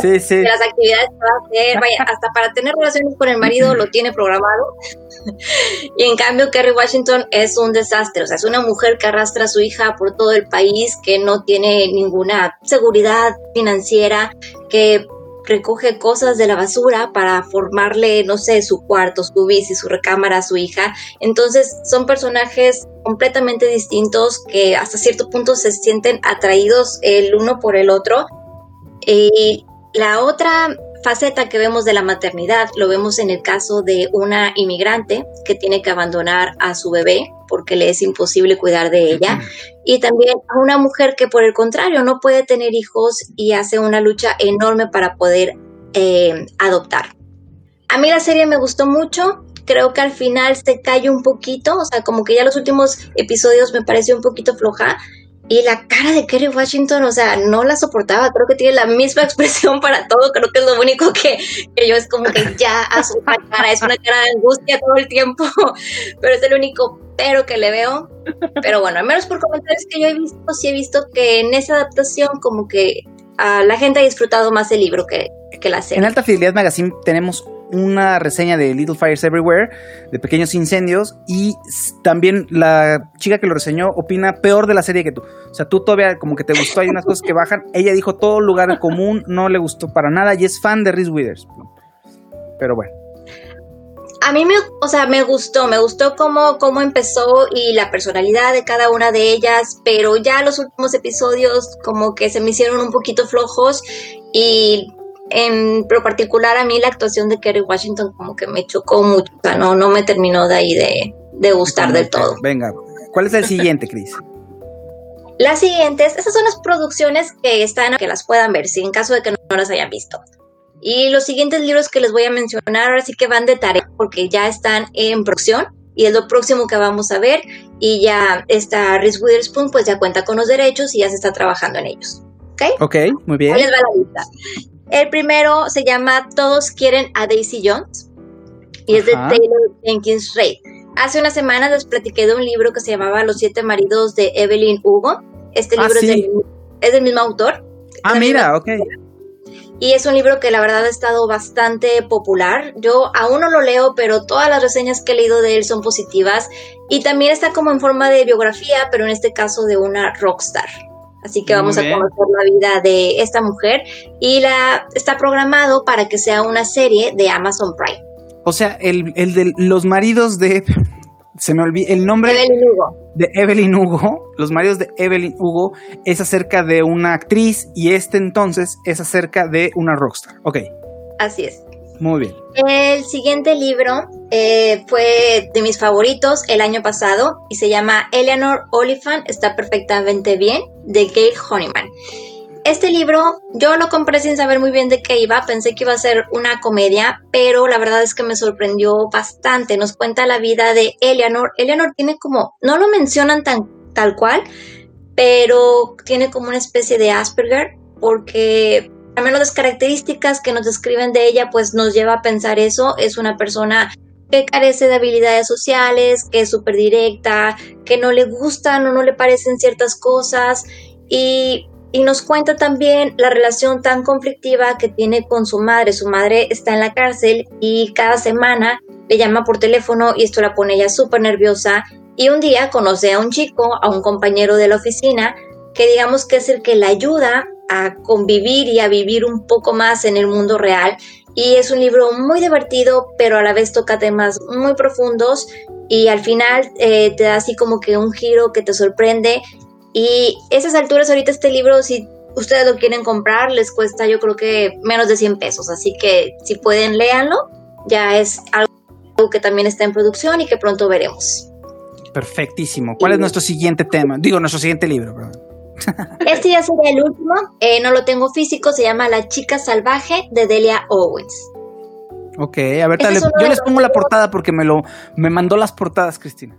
sí, sí. De las actividades que va a hacer, vaya, hasta para tener relaciones con el marido lo tiene programado. y en cambio, Kerry Washington es un desastre, o sea, es una mujer que arrastra a su hija por todo el país, que no tiene ninguna seguridad financiera, que recoge cosas de la basura para formarle, no sé, su cuarto, su bici, su recámara su hija. Entonces son personajes completamente distintos que hasta cierto punto se sienten atraídos el uno por el otro. Y la otra faceta que vemos de la maternidad lo vemos en el caso de una inmigrante que tiene que abandonar a su bebé porque le es imposible cuidar de ella. Y también a una mujer que por el contrario no puede tener hijos y hace una lucha enorme para poder eh, adoptar. A mí la serie me gustó mucho, creo que al final se cae un poquito, o sea, como que ya los últimos episodios me pareció un poquito floja, y la cara de Kerry Washington, o sea, no la soportaba. Creo que tiene la misma expresión para todo. Creo que es lo único que, yo es como que ya a su cara. Es una cara de angustia todo el tiempo. Pero es el único pero que le veo. Pero bueno, al menos por comentarios que yo he visto, sí he visto que en esa adaptación como que a la gente ha disfrutado más el libro que, que la serie. En Alta Fidelidad Magazine tenemos una reseña de Little Fires Everywhere, de pequeños incendios, y también la chica que lo reseñó opina peor de la serie que tú. O sea, tú todavía como que te gustó, hay unas cosas que bajan. Ella dijo todo lugar común, no le gustó para nada y es fan de Reese Withers. Pero bueno. A mí me, o sea, me gustó, me gustó cómo, cómo empezó y la personalidad de cada una de ellas, pero ya los últimos episodios como que se me hicieron un poquito flojos y en lo particular a mí la actuación de Kerry Washington como que me chocó mucho, o sea, no, no me terminó de ahí de, gustar del todo. Venga, ¿cuál es el siguiente, Cris? Las siguientes, esas son las producciones que están, que las puedan ver, si en caso de que no, las hayan visto. Y los siguientes libros que les voy a mencionar ahora sí que van de tarea porque ya están en producción y es lo próximo que vamos a ver y ya está Reese Witherspoon pues ya cuenta con los derechos y ya se está trabajando en ellos. ¿Ok? Ok, muy bien. les va la lista. El primero se llama Todos quieren a Daisy Jones y es de Taylor Jenkins Reid. Hace unas semanas les platiqué de un libro que se llamaba Los siete maridos de Evelyn Hugo. Este ah, libro es, del, mismo autor. Ah, mira, ok. y es un libro que la verdad ha estado bastante popular. Yo aún no lo leo, pero todas las reseñas que he leído de él son positivas y también está como en forma de biografía, pero en este caso de una rockstar. Así que vamos a conocer la vida de esta mujer y la está programado para que sea una serie de Amazon Prime. O sea, el, el de los maridos de se me olvidó el nombre de Evelyn Hugo. Los maridos de Evelyn Hugo es acerca de una actriz y este entonces es acerca de una rockstar. Ok. Así es. Muy bien. El siguiente libro eh, fue de mis favoritos el año pasado y se llama Eleanor Oliphant, está perfectamente bien, de Gail Honeyman. Este libro yo lo compré sin saber muy bien de qué iba, pensé que iba a ser una comedia, pero la verdad es que me sorprendió bastante. Nos cuenta la vida de Eleanor. Eleanor tiene como, no lo mencionan tan tal cual, pero tiene como una especie de Asperger, porque al menos las características que nos describen de ella, pues nos lleva a pensar eso. Es una persona que carece de habilidades sociales, que es súper directa, que no le gustan o no le parecen ciertas cosas. Y y nos cuenta también la relación tan conflictiva que tiene con su madre. Su madre está en la cárcel y cada semana le llama por teléfono y esto la pone ella súper nerviosa. Y un día conoce a un chico, a un compañero de la oficina, que digamos que es el que la ayuda a convivir y a vivir un poco más en el mundo real. Y es un libro muy divertido, pero a la vez toca temas muy profundos y al final eh, te da así como que un giro que te sorprende y esas alturas ahorita este libro, si ustedes lo quieren comprar, les cuesta yo creo que menos de 100 pesos. Así que si pueden, léanlo. Ya es algo que también está en producción y que pronto veremos. Perfectísimo. ¿Cuál es nuestro siguiente tema? Digo, nuestro siguiente libro. Este ya sería el último. Eh, no lo tengo físico. Se llama La chica salvaje de Delia Owens. Ok, a ver, dale, yo les pongo la portada porque me lo me mandó las portadas, Cristina.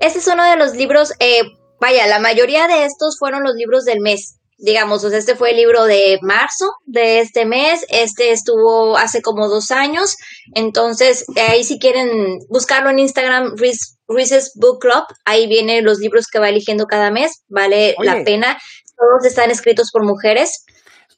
Este es uno de los libros eh, vaya, la mayoría de estos fueron los libros del mes. Digamos, o sea, este fue el libro de marzo de este mes, este estuvo hace como dos años, entonces ahí si quieren buscarlo en Instagram, Reese's Book Club, ahí vienen los libros que va eligiendo cada mes, vale la pena, todos están escritos por mujeres,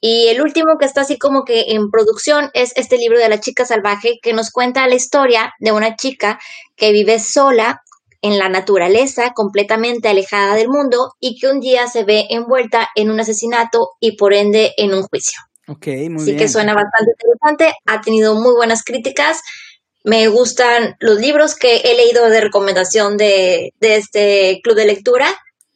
y el último que está así como que en producción es este libro de la chica salvaje que nos cuenta la historia de una chica que vive sola en la naturaleza, completamente alejada del mundo y que un día se ve envuelta en un asesinato y por ende en un juicio. Ok, muy Así que suena bastante interesante, ha tenido muy buenas críticas. Me gustan los libros que he leído de recomendación de, de este club de lectura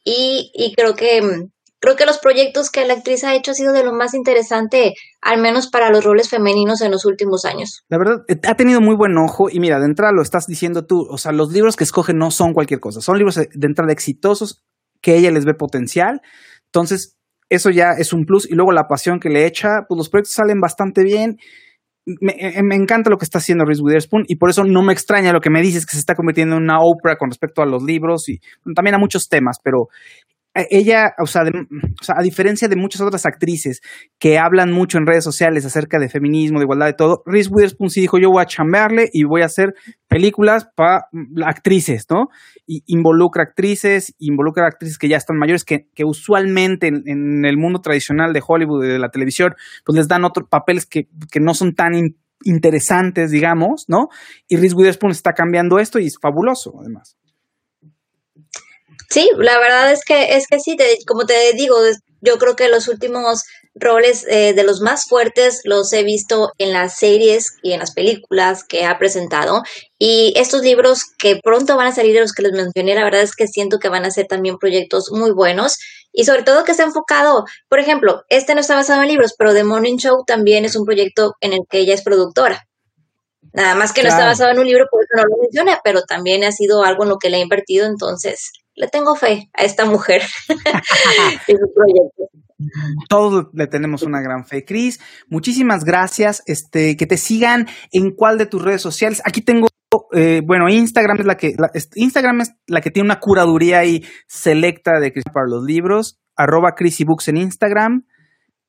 y, y creo que creo que los proyectos que la actriz ha hecho ha sido de lo más interesante, al menos para los roles femeninos en los últimos años. La verdad, eh, ha tenido muy buen ojo y mira, de entrada lo estás diciendo tú, o sea, los libros que escoge no son cualquier cosa, son libros de entrada exitosos que ella les ve potencial. Entonces, eso ya es un plus y luego la pasión que le echa, pues los proyectos salen bastante bien. Me, eh, me, encanta lo que está haciendo Reese Witherspoon y por eso no me extraña lo que me dices que se está convirtiendo en una Oprah con respecto a los libros y también a muchos temas, pero ella, o sea, a diferencia de muchas otras actrices que hablan mucho en redes sociales acerca de feminismo, de igualdad, de todo, Reese Witherspoon sí dijo, yo voy a chambearle y voy a hacer películas para mm, actrices, ¿no? Y involucra actrices, involucra actrices que ya están mayores, que, que usualmente en, el mundo tradicional de Hollywood y de la televisión, pues les dan otros papeles que, que no son tan interesantes, digamos, ¿no? Y Reese Witherspoon está cambiando esto y es fabuloso, además. Sí, la verdad es que es que sí, como te digo, yo creo que los últimos roles eh, de los más fuertes los he visto en las series y en las películas que ha presentado. Y estos libros que pronto van a salir de los que les mencioné, la verdad es que siento que van a ser también proyectos muy buenos y sobre todo que está enfocado, por ejemplo, este no está basado en libros, pero The Morning Show también es un proyecto en el que ella es productora. Nada más que no está basado en un libro, por eso no lo menciona, pero también ha sido algo en lo que le ha invertido, entonces le tengo fe a esta mujer y su proyecto. Todos le tenemos una gran fe. Cris, muchísimas gracias. Este, que te sigan en cuál de tus redes sociales. Aquí tengo, eh, bueno, Instagram es la que, Instagram es la que tiene una curaduría ahí selecta de Cris para los libros. Arroba Books en Instagram.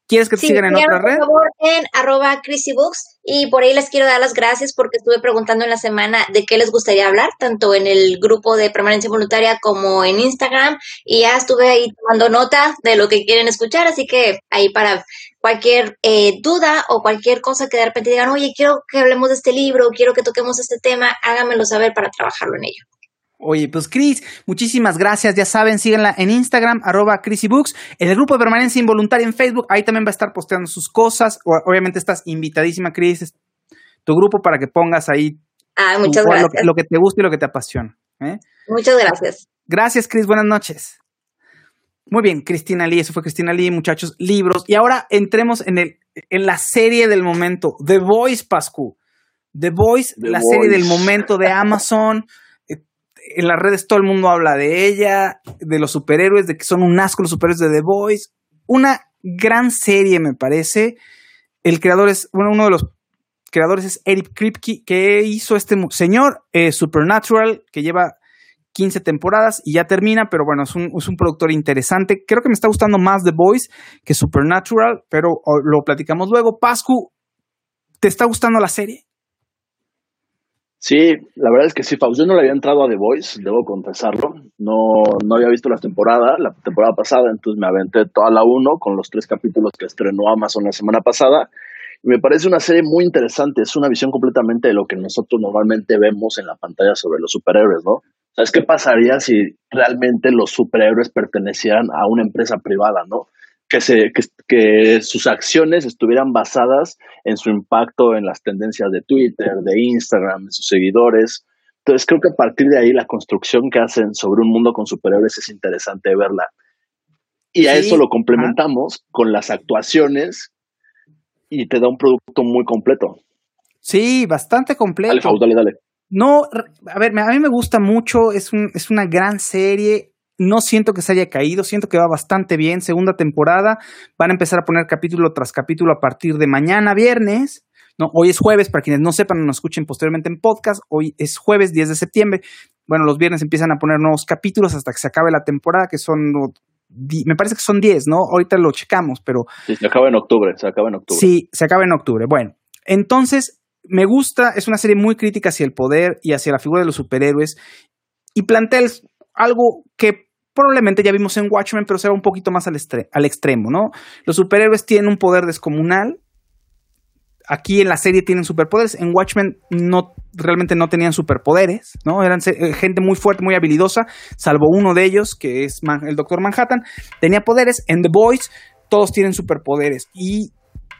¿Quieres que te sigan en otra red? Por favor, en arroba Books. Y por ahí les quiero dar las gracias porque estuve preguntando en la semana de qué les gustaría hablar, tanto en el grupo de permanencia voluntaria como en Instagram. Y ya estuve ahí tomando nota de lo que quieren escuchar. Así que ahí para cualquier eh, duda o cualquier cosa que de repente digan, oye, quiero que hablemos de este libro, quiero que toquemos este tema, háganmelo saber para trabajarlo en ello. Oye, pues Cris, muchísimas gracias. Ya saben, síguenla en Instagram, arroba Books, en el grupo de permanencia involuntaria en Facebook, ahí también va a estar posteando sus cosas. Obviamente estás invitadísima, Cris, tu grupo para que pongas ahí ah, muchas gracias. Lo, que te gusta y lo que te apasiona. ¿eh? Muchas gracias. Gracias, Cris, buenas noches. Muy bien, Cristina Lee, eso fue Cristina Lee, muchachos, libros. Y ahora entremos en, el, en la serie del momento, The Voice, Pascu. The Voice, la serie del momento de Amazon. En las redes todo el mundo habla de ella, de los superhéroes, de que son un asco los superhéroes de The Voice. Una gran serie, me parece. El creador es, bueno, uno de los creadores es Eric Kripke, que hizo este señor, eh, Supernatural, que lleva 15 temporadas y ya termina, pero bueno, es un, es un, productor interesante. Creo que me está gustando más The Voice que Supernatural, pero lo platicamos luego. Pascu, ¿te está gustando la serie? Sí, la verdad es que sí, Faust. Yo no le había entrado a The Voice, debo confesarlo. No, no había visto la temporada, la temporada pasada, entonces me aventé toda la uno con los tres capítulos que estrenó Amazon la semana pasada. Y me parece una serie muy interesante, es una visión completamente de lo que nosotros normalmente vemos en la pantalla sobre los superhéroes, ¿no? ¿Sabes qué pasaría si realmente los superhéroes pertenecieran a una empresa privada, ¿no? Que, se, que, sus acciones estuvieran basadas en su impacto en las tendencias de Twitter, de Instagram, en sus seguidores. Entonces creo que a partir de ahí la construcción que hacen sobre un mundo con superhéroes es interesante verla. Y a eso lo complementamos con las actuaciones y te da un producto muy completo. Sí, bastante completo. Dale, dale, dale. No, a ver, a mí me gusta mucho, es, un, es una gran serie. No siento que se haya caído, siento que va bastante bien. Segunda temporada, van a empezar a poner capítulo tras capítulo a partir de mañana, viernes. No, hoy es jueves, para quienes no sepan o nos escuchen posteriormente en podcast, hoy es jueves 10 de septiembre. Bueno, los viernes empiezan a poner nuevos capítulos hasta que se acabe la temporada, que son, me parece que son 10, ¿no? Ahorita lo checamos, pero... Sí, se acaba en octubre, se acaba en octubre. Sí, se acaba en octubre. Bueno, entonces me gusta, es una serie muy crítica hacia el poder y hacia la figura de los superhéroes y plantea algo que probablemente ya vimos en Watchmen, pero se va un poquito más al, extremo, ¿no? Los superhéroes tienen un poder descomunal. Aquí en la serie tienen superpoderes. En Watchmen no realmente no tenían superpoderes, ¿no? Eran eh, gente muy fuerte, muy habilidosa, salvo uno de ellos, que es el Doctor Manhattan, tenía poderes. En The Boys todos tienen superpoderes y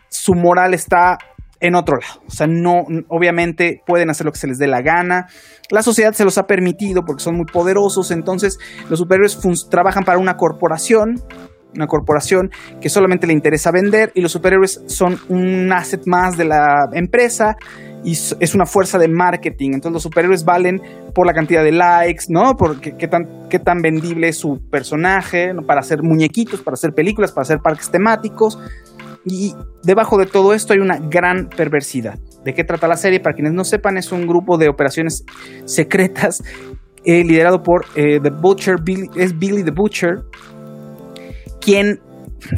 su moral está en otro lado. O sea, no, obviamente pueden hacer lo que se les dé la gana. La sociedad se los ha permitido porque son muy poderosos. Entonces, los superhéroes trabajan para una corporación, una corporación que solamente le interesa vender y los superhéroes son un asset más de la empresa y es una fuerza de marketing. Entonces los superhéroes valen por la cantidad de likes, ¿no? Por qué, tan, qué tan vendible es su personaje, para hacer muñequitos, para hacer películas, para hacer parques temáticos. Y debajo de todo esto hay una gran perversidad. ¿De qué trata la serie? Para quienes no sepan, es un grupo de operaciones secretas eh, liderado por eh, The Butcher, es Billy the Butcher, quien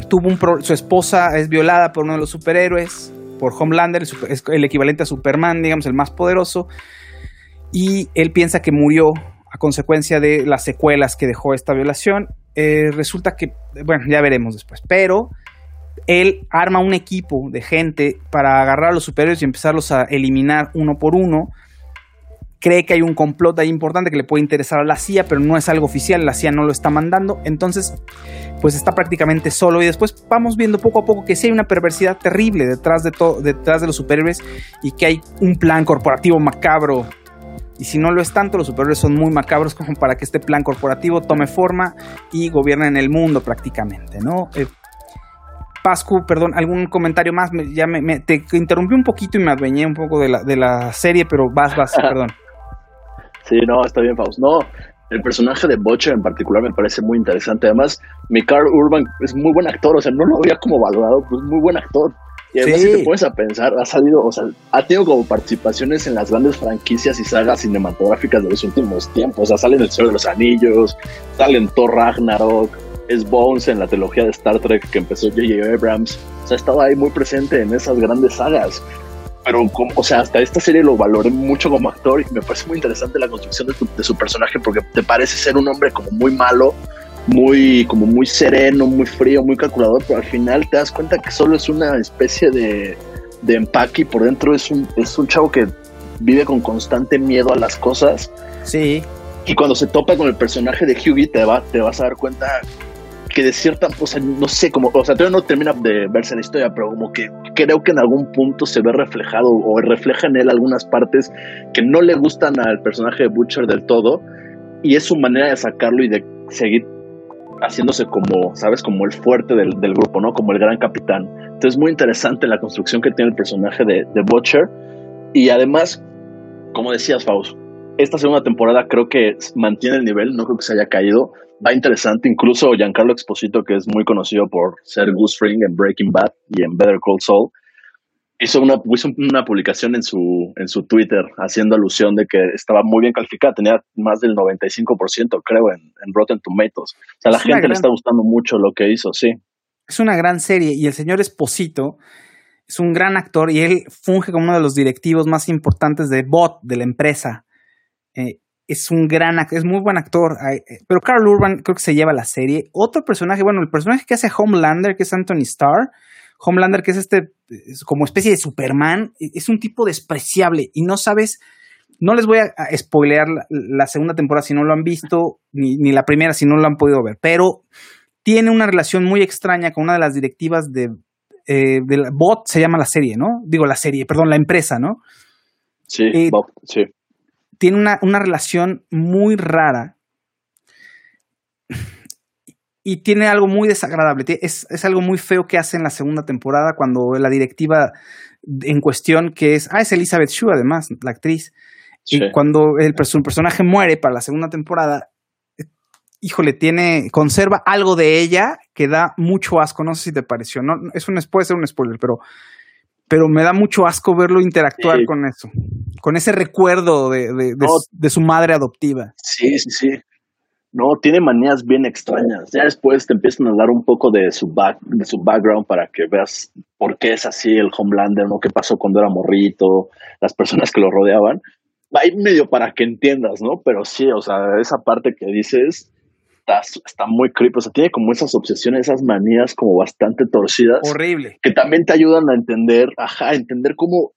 tuvo un su esposa es violada por uno de los superhéroes, por Homelander, es el equivalente a Superman, digamos, el más poderoso, y él piensa que murió a consecuencia de las secuelas que dejó esta violación. Eh, resulta que, bueno, ya veremos después, pero él arma un equipo de gente para agarrar a los superhéroes y empezarlos a eliminar uno por uno. Cree que hay un complot ahí importante que le puede interesar a la CIA, pero no es algo oficial, la CIA no lo está mandando. Entonces, pues está prácticamente solo. Y después vamos viendo poco a poco que sí hay una perversidad terrible detrás de, detrás de los superhéroes y que hay un plan corporativo macabro y si no lo es tanto, los superhéroes son muy macabros como para que este plan corporativo tome forma y gobierne en el mundo prácticamente, ¿no? Eh, Pascu, perdón, algún comentario más. ya me, te interrumpí un poquito y me adueñé un poco de la, de la serie, pero vas, vas, perdón. Sí, no, está bien, Faust. No, el personaje de Butcher en particular me parece muy interesante. Además, Mikar Urban es muy buen actor, o sea, no lo había como valorado, pues muy buen actor. Y además, si te pones a pensar, ha salido, o sea, ha tenido como participaciones en las grandes franquicias y sagas cinematográficas de los últimos tiempos. O sea, sale en El Señor de los Anillos, sale en Thor Ragnarok, es Bones en la trilogía de Star Trek que empezó J.J. Abrams. O sea, ha estado ahí muy presente en esas grandes sagas. Pero, como, o sea, hasta esta serie lo valoré mucho como actor y me parece muy interesante la construcción de, de su personaje porque te parece ser un hombre como muy malo, muy, como muy sereno, muy frío, muy calculador, pero al final te das cuenta que solo es una especie de, de empaque y por dentro es un, es un chavo que vive con constante miedo a las cosas. Sí. Y cuando se topa con el personaje de Hughie, te, va, te vas a dar cuenta que de cierta, o sea, no sé, como, o sea, todavía no termina de verse la historia, pero como que creo que en algún punto se ve reflejado o refleja en él algunas partes que no le gustan al personaje de Butcher del todo, y es su manera de sacarlo y de seguir haciéndose como, ¿sabes? Como el fuerte del, grupo, ¿no? Como el gran capitán. Entonces, muy interesante la construcción que tiene el personaje de, de Butcher, y además, como decías, Faust, esta segunda temporada creo que mantiene el nivel, no creo que se haya caído. Va interesante, incluso Giancarlo Exposito, que es muy conocido por ser Goose Ring en Breaking Bad y en Better Call Saul, hizo una, hizo una publicación en su, en su Twitter haciendo alusión de que estaba muy bien calificada, tenía más del 95%, creo, en, en Rotten Tomatoes. O sea, a la gente le está gustando mucho lo que hizo, sí. Es una gran serie y el señor Esposito es un gran actor y él funge como uno de los directivos más importantes de Bot, de la empresa. Eh, es un gran actor, es muy buen actor, eh, pero Carl Urban creo que se lleva la serie. Otro personaje, bueno, el personaje que hace Homelander, que es Anthony Starr, Homelander, que es este, es como especie de Superman, e- es un tipo despreciable y no sabes, no les voy a, a spoilear la, la segunda temporada si no lo han visto, ni, ni la primera si no lo han podido ver, pero tiene una relación muy extraña con una de las directivas de, eh, de la Bot, se llama la serie, ¿no? Digo la serie, perdón, la empresa, ¿no? Sí, Eh, Bob, sí. Tiene una, una relación muy rara y tiene algo muy desagradable. Es, es algo muy feo que hace en la segunda temporada cuando la directiva en cuestión, que es, ah, es Elizabeth Shue además, la actriz, sí. y cuando el, perso- el personaje muere para la segunda temporada, eh, híjole, tiene, conserva algo de ella que da mucho asco. No sé si te pareció. No, es un, puede ser un spoiler, pero, pero me da mucho asco verlo interactuar Sí. con eso. Con ese recuerdo de, de- de No. su- de su madre adoptiva. Sí, sí, sí. No, tiene manías bien extrañas. Ya después te empiezan a hablar un poco de su back, de su background para que veas por qué es así el Homelander, ¿no? ¿Qué pasó cuando era morrito? Las personas que lo rodeaban. Ahí medio para que entiendas, ¿no? Pero sí, o sea, esa parte que dices está, está muy creepy. O sea, tiene como esas obsesiones, esas manías como bastante torcidas Horrible. que también te ayudan a entender, ajá, a entender cómo,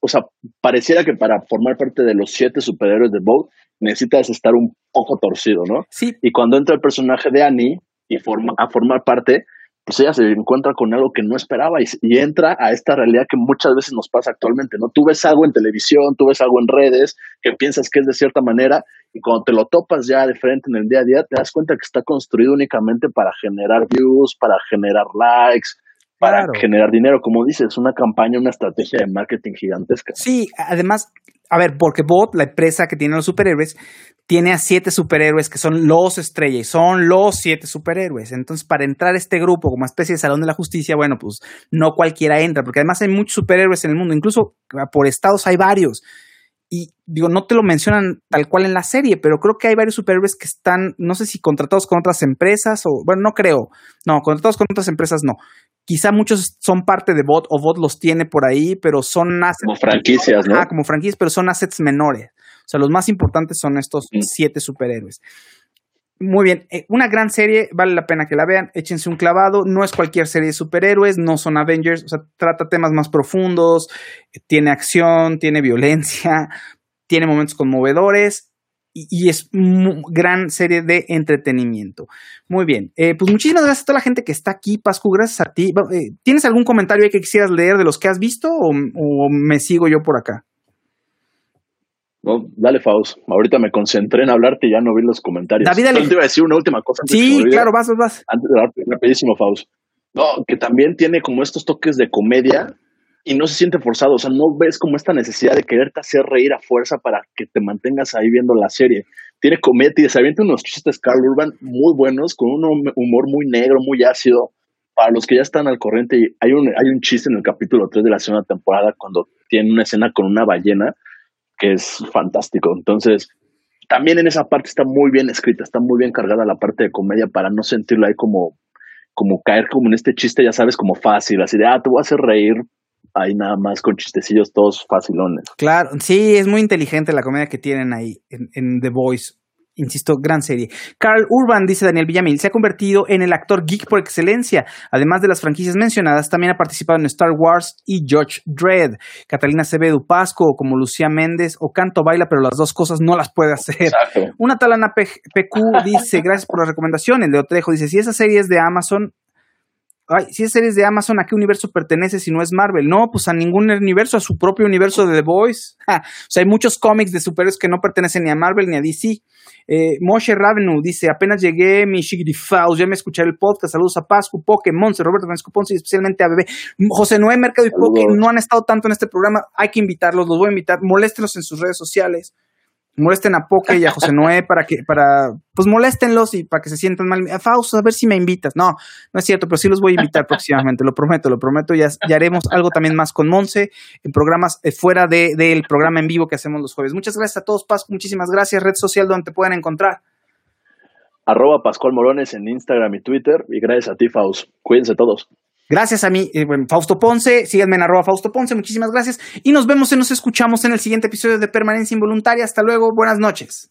o sea, pareciera que para formar parte de los siete superhéroes de Bolt necesitas estar un poco torcido, ¿no? Sí, Y cuando entra el personaje de Annie y forma, a formar parte, pues ella se encuentra con algo que no esperaba y, y entra a esta realidad que muchas veces nos pasa actualmente, ¿no? Tú ves algo en televisión, tú ves algo en redes que piensas que es de cierta manera y cuando te lo topas ya de frente en el día a día, te das cuenta que está construido únicamente para generar views, para generar likes, para Claro. generar dinero, como dices, una campaña, una estrategia de marketing gigantesca. sí, además, a ver, porque Bot, la empresa que tiene los superhéroes, tiene a siete superhéroes que son los estrellas y son los siete superhéroes. Entonces, para entrar a este grupo como especie de Salón de la Justicia, bueno, pues no cualquiera entra, porque además hay muchos superhéroes en el mundo, incluso ah, por estados hay varios. Y digo, no te lo mencionan tal cual en la serie, pero creo que hay varios superhéroes que están, no sé si contratados con otras empresas o, bueno, no creo. No, contratados con otras empresas no. Quizá muchos son parte de Bot o Bot los tiene por ahí, pero son assets. Como franquicias, ¿no? Ah, como franquicias, pero son assets menores. O sea, los más importantes son estos siete superhéroes. Muy bien, eh, una gran serie, vale la pena que la vean, échense un clavado, no es cualquier serie de superhéroes, no son Avengers, o sea, trata temas más profundos, eh, tiene acción, tiene violencia, tiene momentos conmovedores y, es mu- gran serie de entretenimiento. Muy bien, eh, pues muchísimas gracias a toda la gente que está aquí, Pascu, gracias a ti. ¿Tienes algún comentario que quisieras leer de los que has visto o me sigo yo por acá? No, dale, Faust. Ahorita me concentré en hablarte y ya no vi los comentarios. David te iba a decir una última cosa. Sí, olvide. claro, vas, vas, vas. Antes de darte rapidísimo, Faust. No, que también tiene como estos toques de comedia y no se siente forzado. O sea, no ves como esta necesidad de quererte hacer reír a fuerza para que te mantengas ahí viendo la serie. Tiene comedia y se avienta unos chistes Carl Urban muy buenos, con un hum- humor muy negro, muy ácido. Para los que ya están al corriente, hay un, hay un chiste en el capítulo 3 de la segunda temporada cuando tiene una escena con una ballena que es fantástico. Entonces, también en esa parte está muy bien escrita, está muy bien cargada la parte de comedia para no sentirlo ahí como, como caer como en este chiste, ya sabes, como fácil, así de, ah, te voy a hacer reír, ahí nada más con chistecillos todos facilones. Claro, sí, es muy inteligente la comedia que tienen ahí en, en The Voice. Insisto, gran serie. Carl Urban, dice Daniel Villamil, se ha convertido en el actor geek por excelencia. Además de las franquicias mencionadas, también ha participado en Star Wars y George Dredd. Catalina Acevedo Pasco, como Lucía Méndez, o Canto Baila, pero las dos cosas no las puede hacer. Exacto. Una talana PQ dice, gracias por las recomendaciones. Leo Trejo dice, si esa serie es de Amazon, Ay, si es series de Amazon, ¿a qué universo pertenece si no es Marvel? No, pues a ningún universo, a su propio universo de The Boys. o sea, hay muchos cómics de superhéroes que no pertenecen ni a Marvel ni a DC. Eh, Moshe Ravenu dice, apenas llegué, mi Faust, ya me escuché el podcast, saludos a Pascu, Pokémon, Roberto Francisco Ponce y especialmente a Bebé. José Noé Mercado y Poké no han estado tanto en este programa, hay que invitarlos, los voy a invitar, moléstenlos en sus redes sociales molesten a Poke y a José Noé para que, para, pues moléstenlos y para que se sientan mal. A Fausto, a ver si me invitas. No, no es cierto, pero sí los voy a invitar próximamente, lo prometo, lo prometo. Ya, ya haremos algo también más con Monse en programas eh, fuera del de, programa en vivo que hacemos los jueves. Muchas gracias a todos, Pascu, muchísimas gracias. Red social donde te pueden encontrar. Arroba Pascual Morones en Instagram y Twitter. Y gracias a ti, Faust. Cuídense todos. Gracias a mí, eh, Fausto Ponce, síganme en arroba Fausto Ponce, muchísimas gracias. Y nos vemos y nos escuchamos en el siguiente episodio de Permanencia Involuntaria. Hasta luego, buenas noches.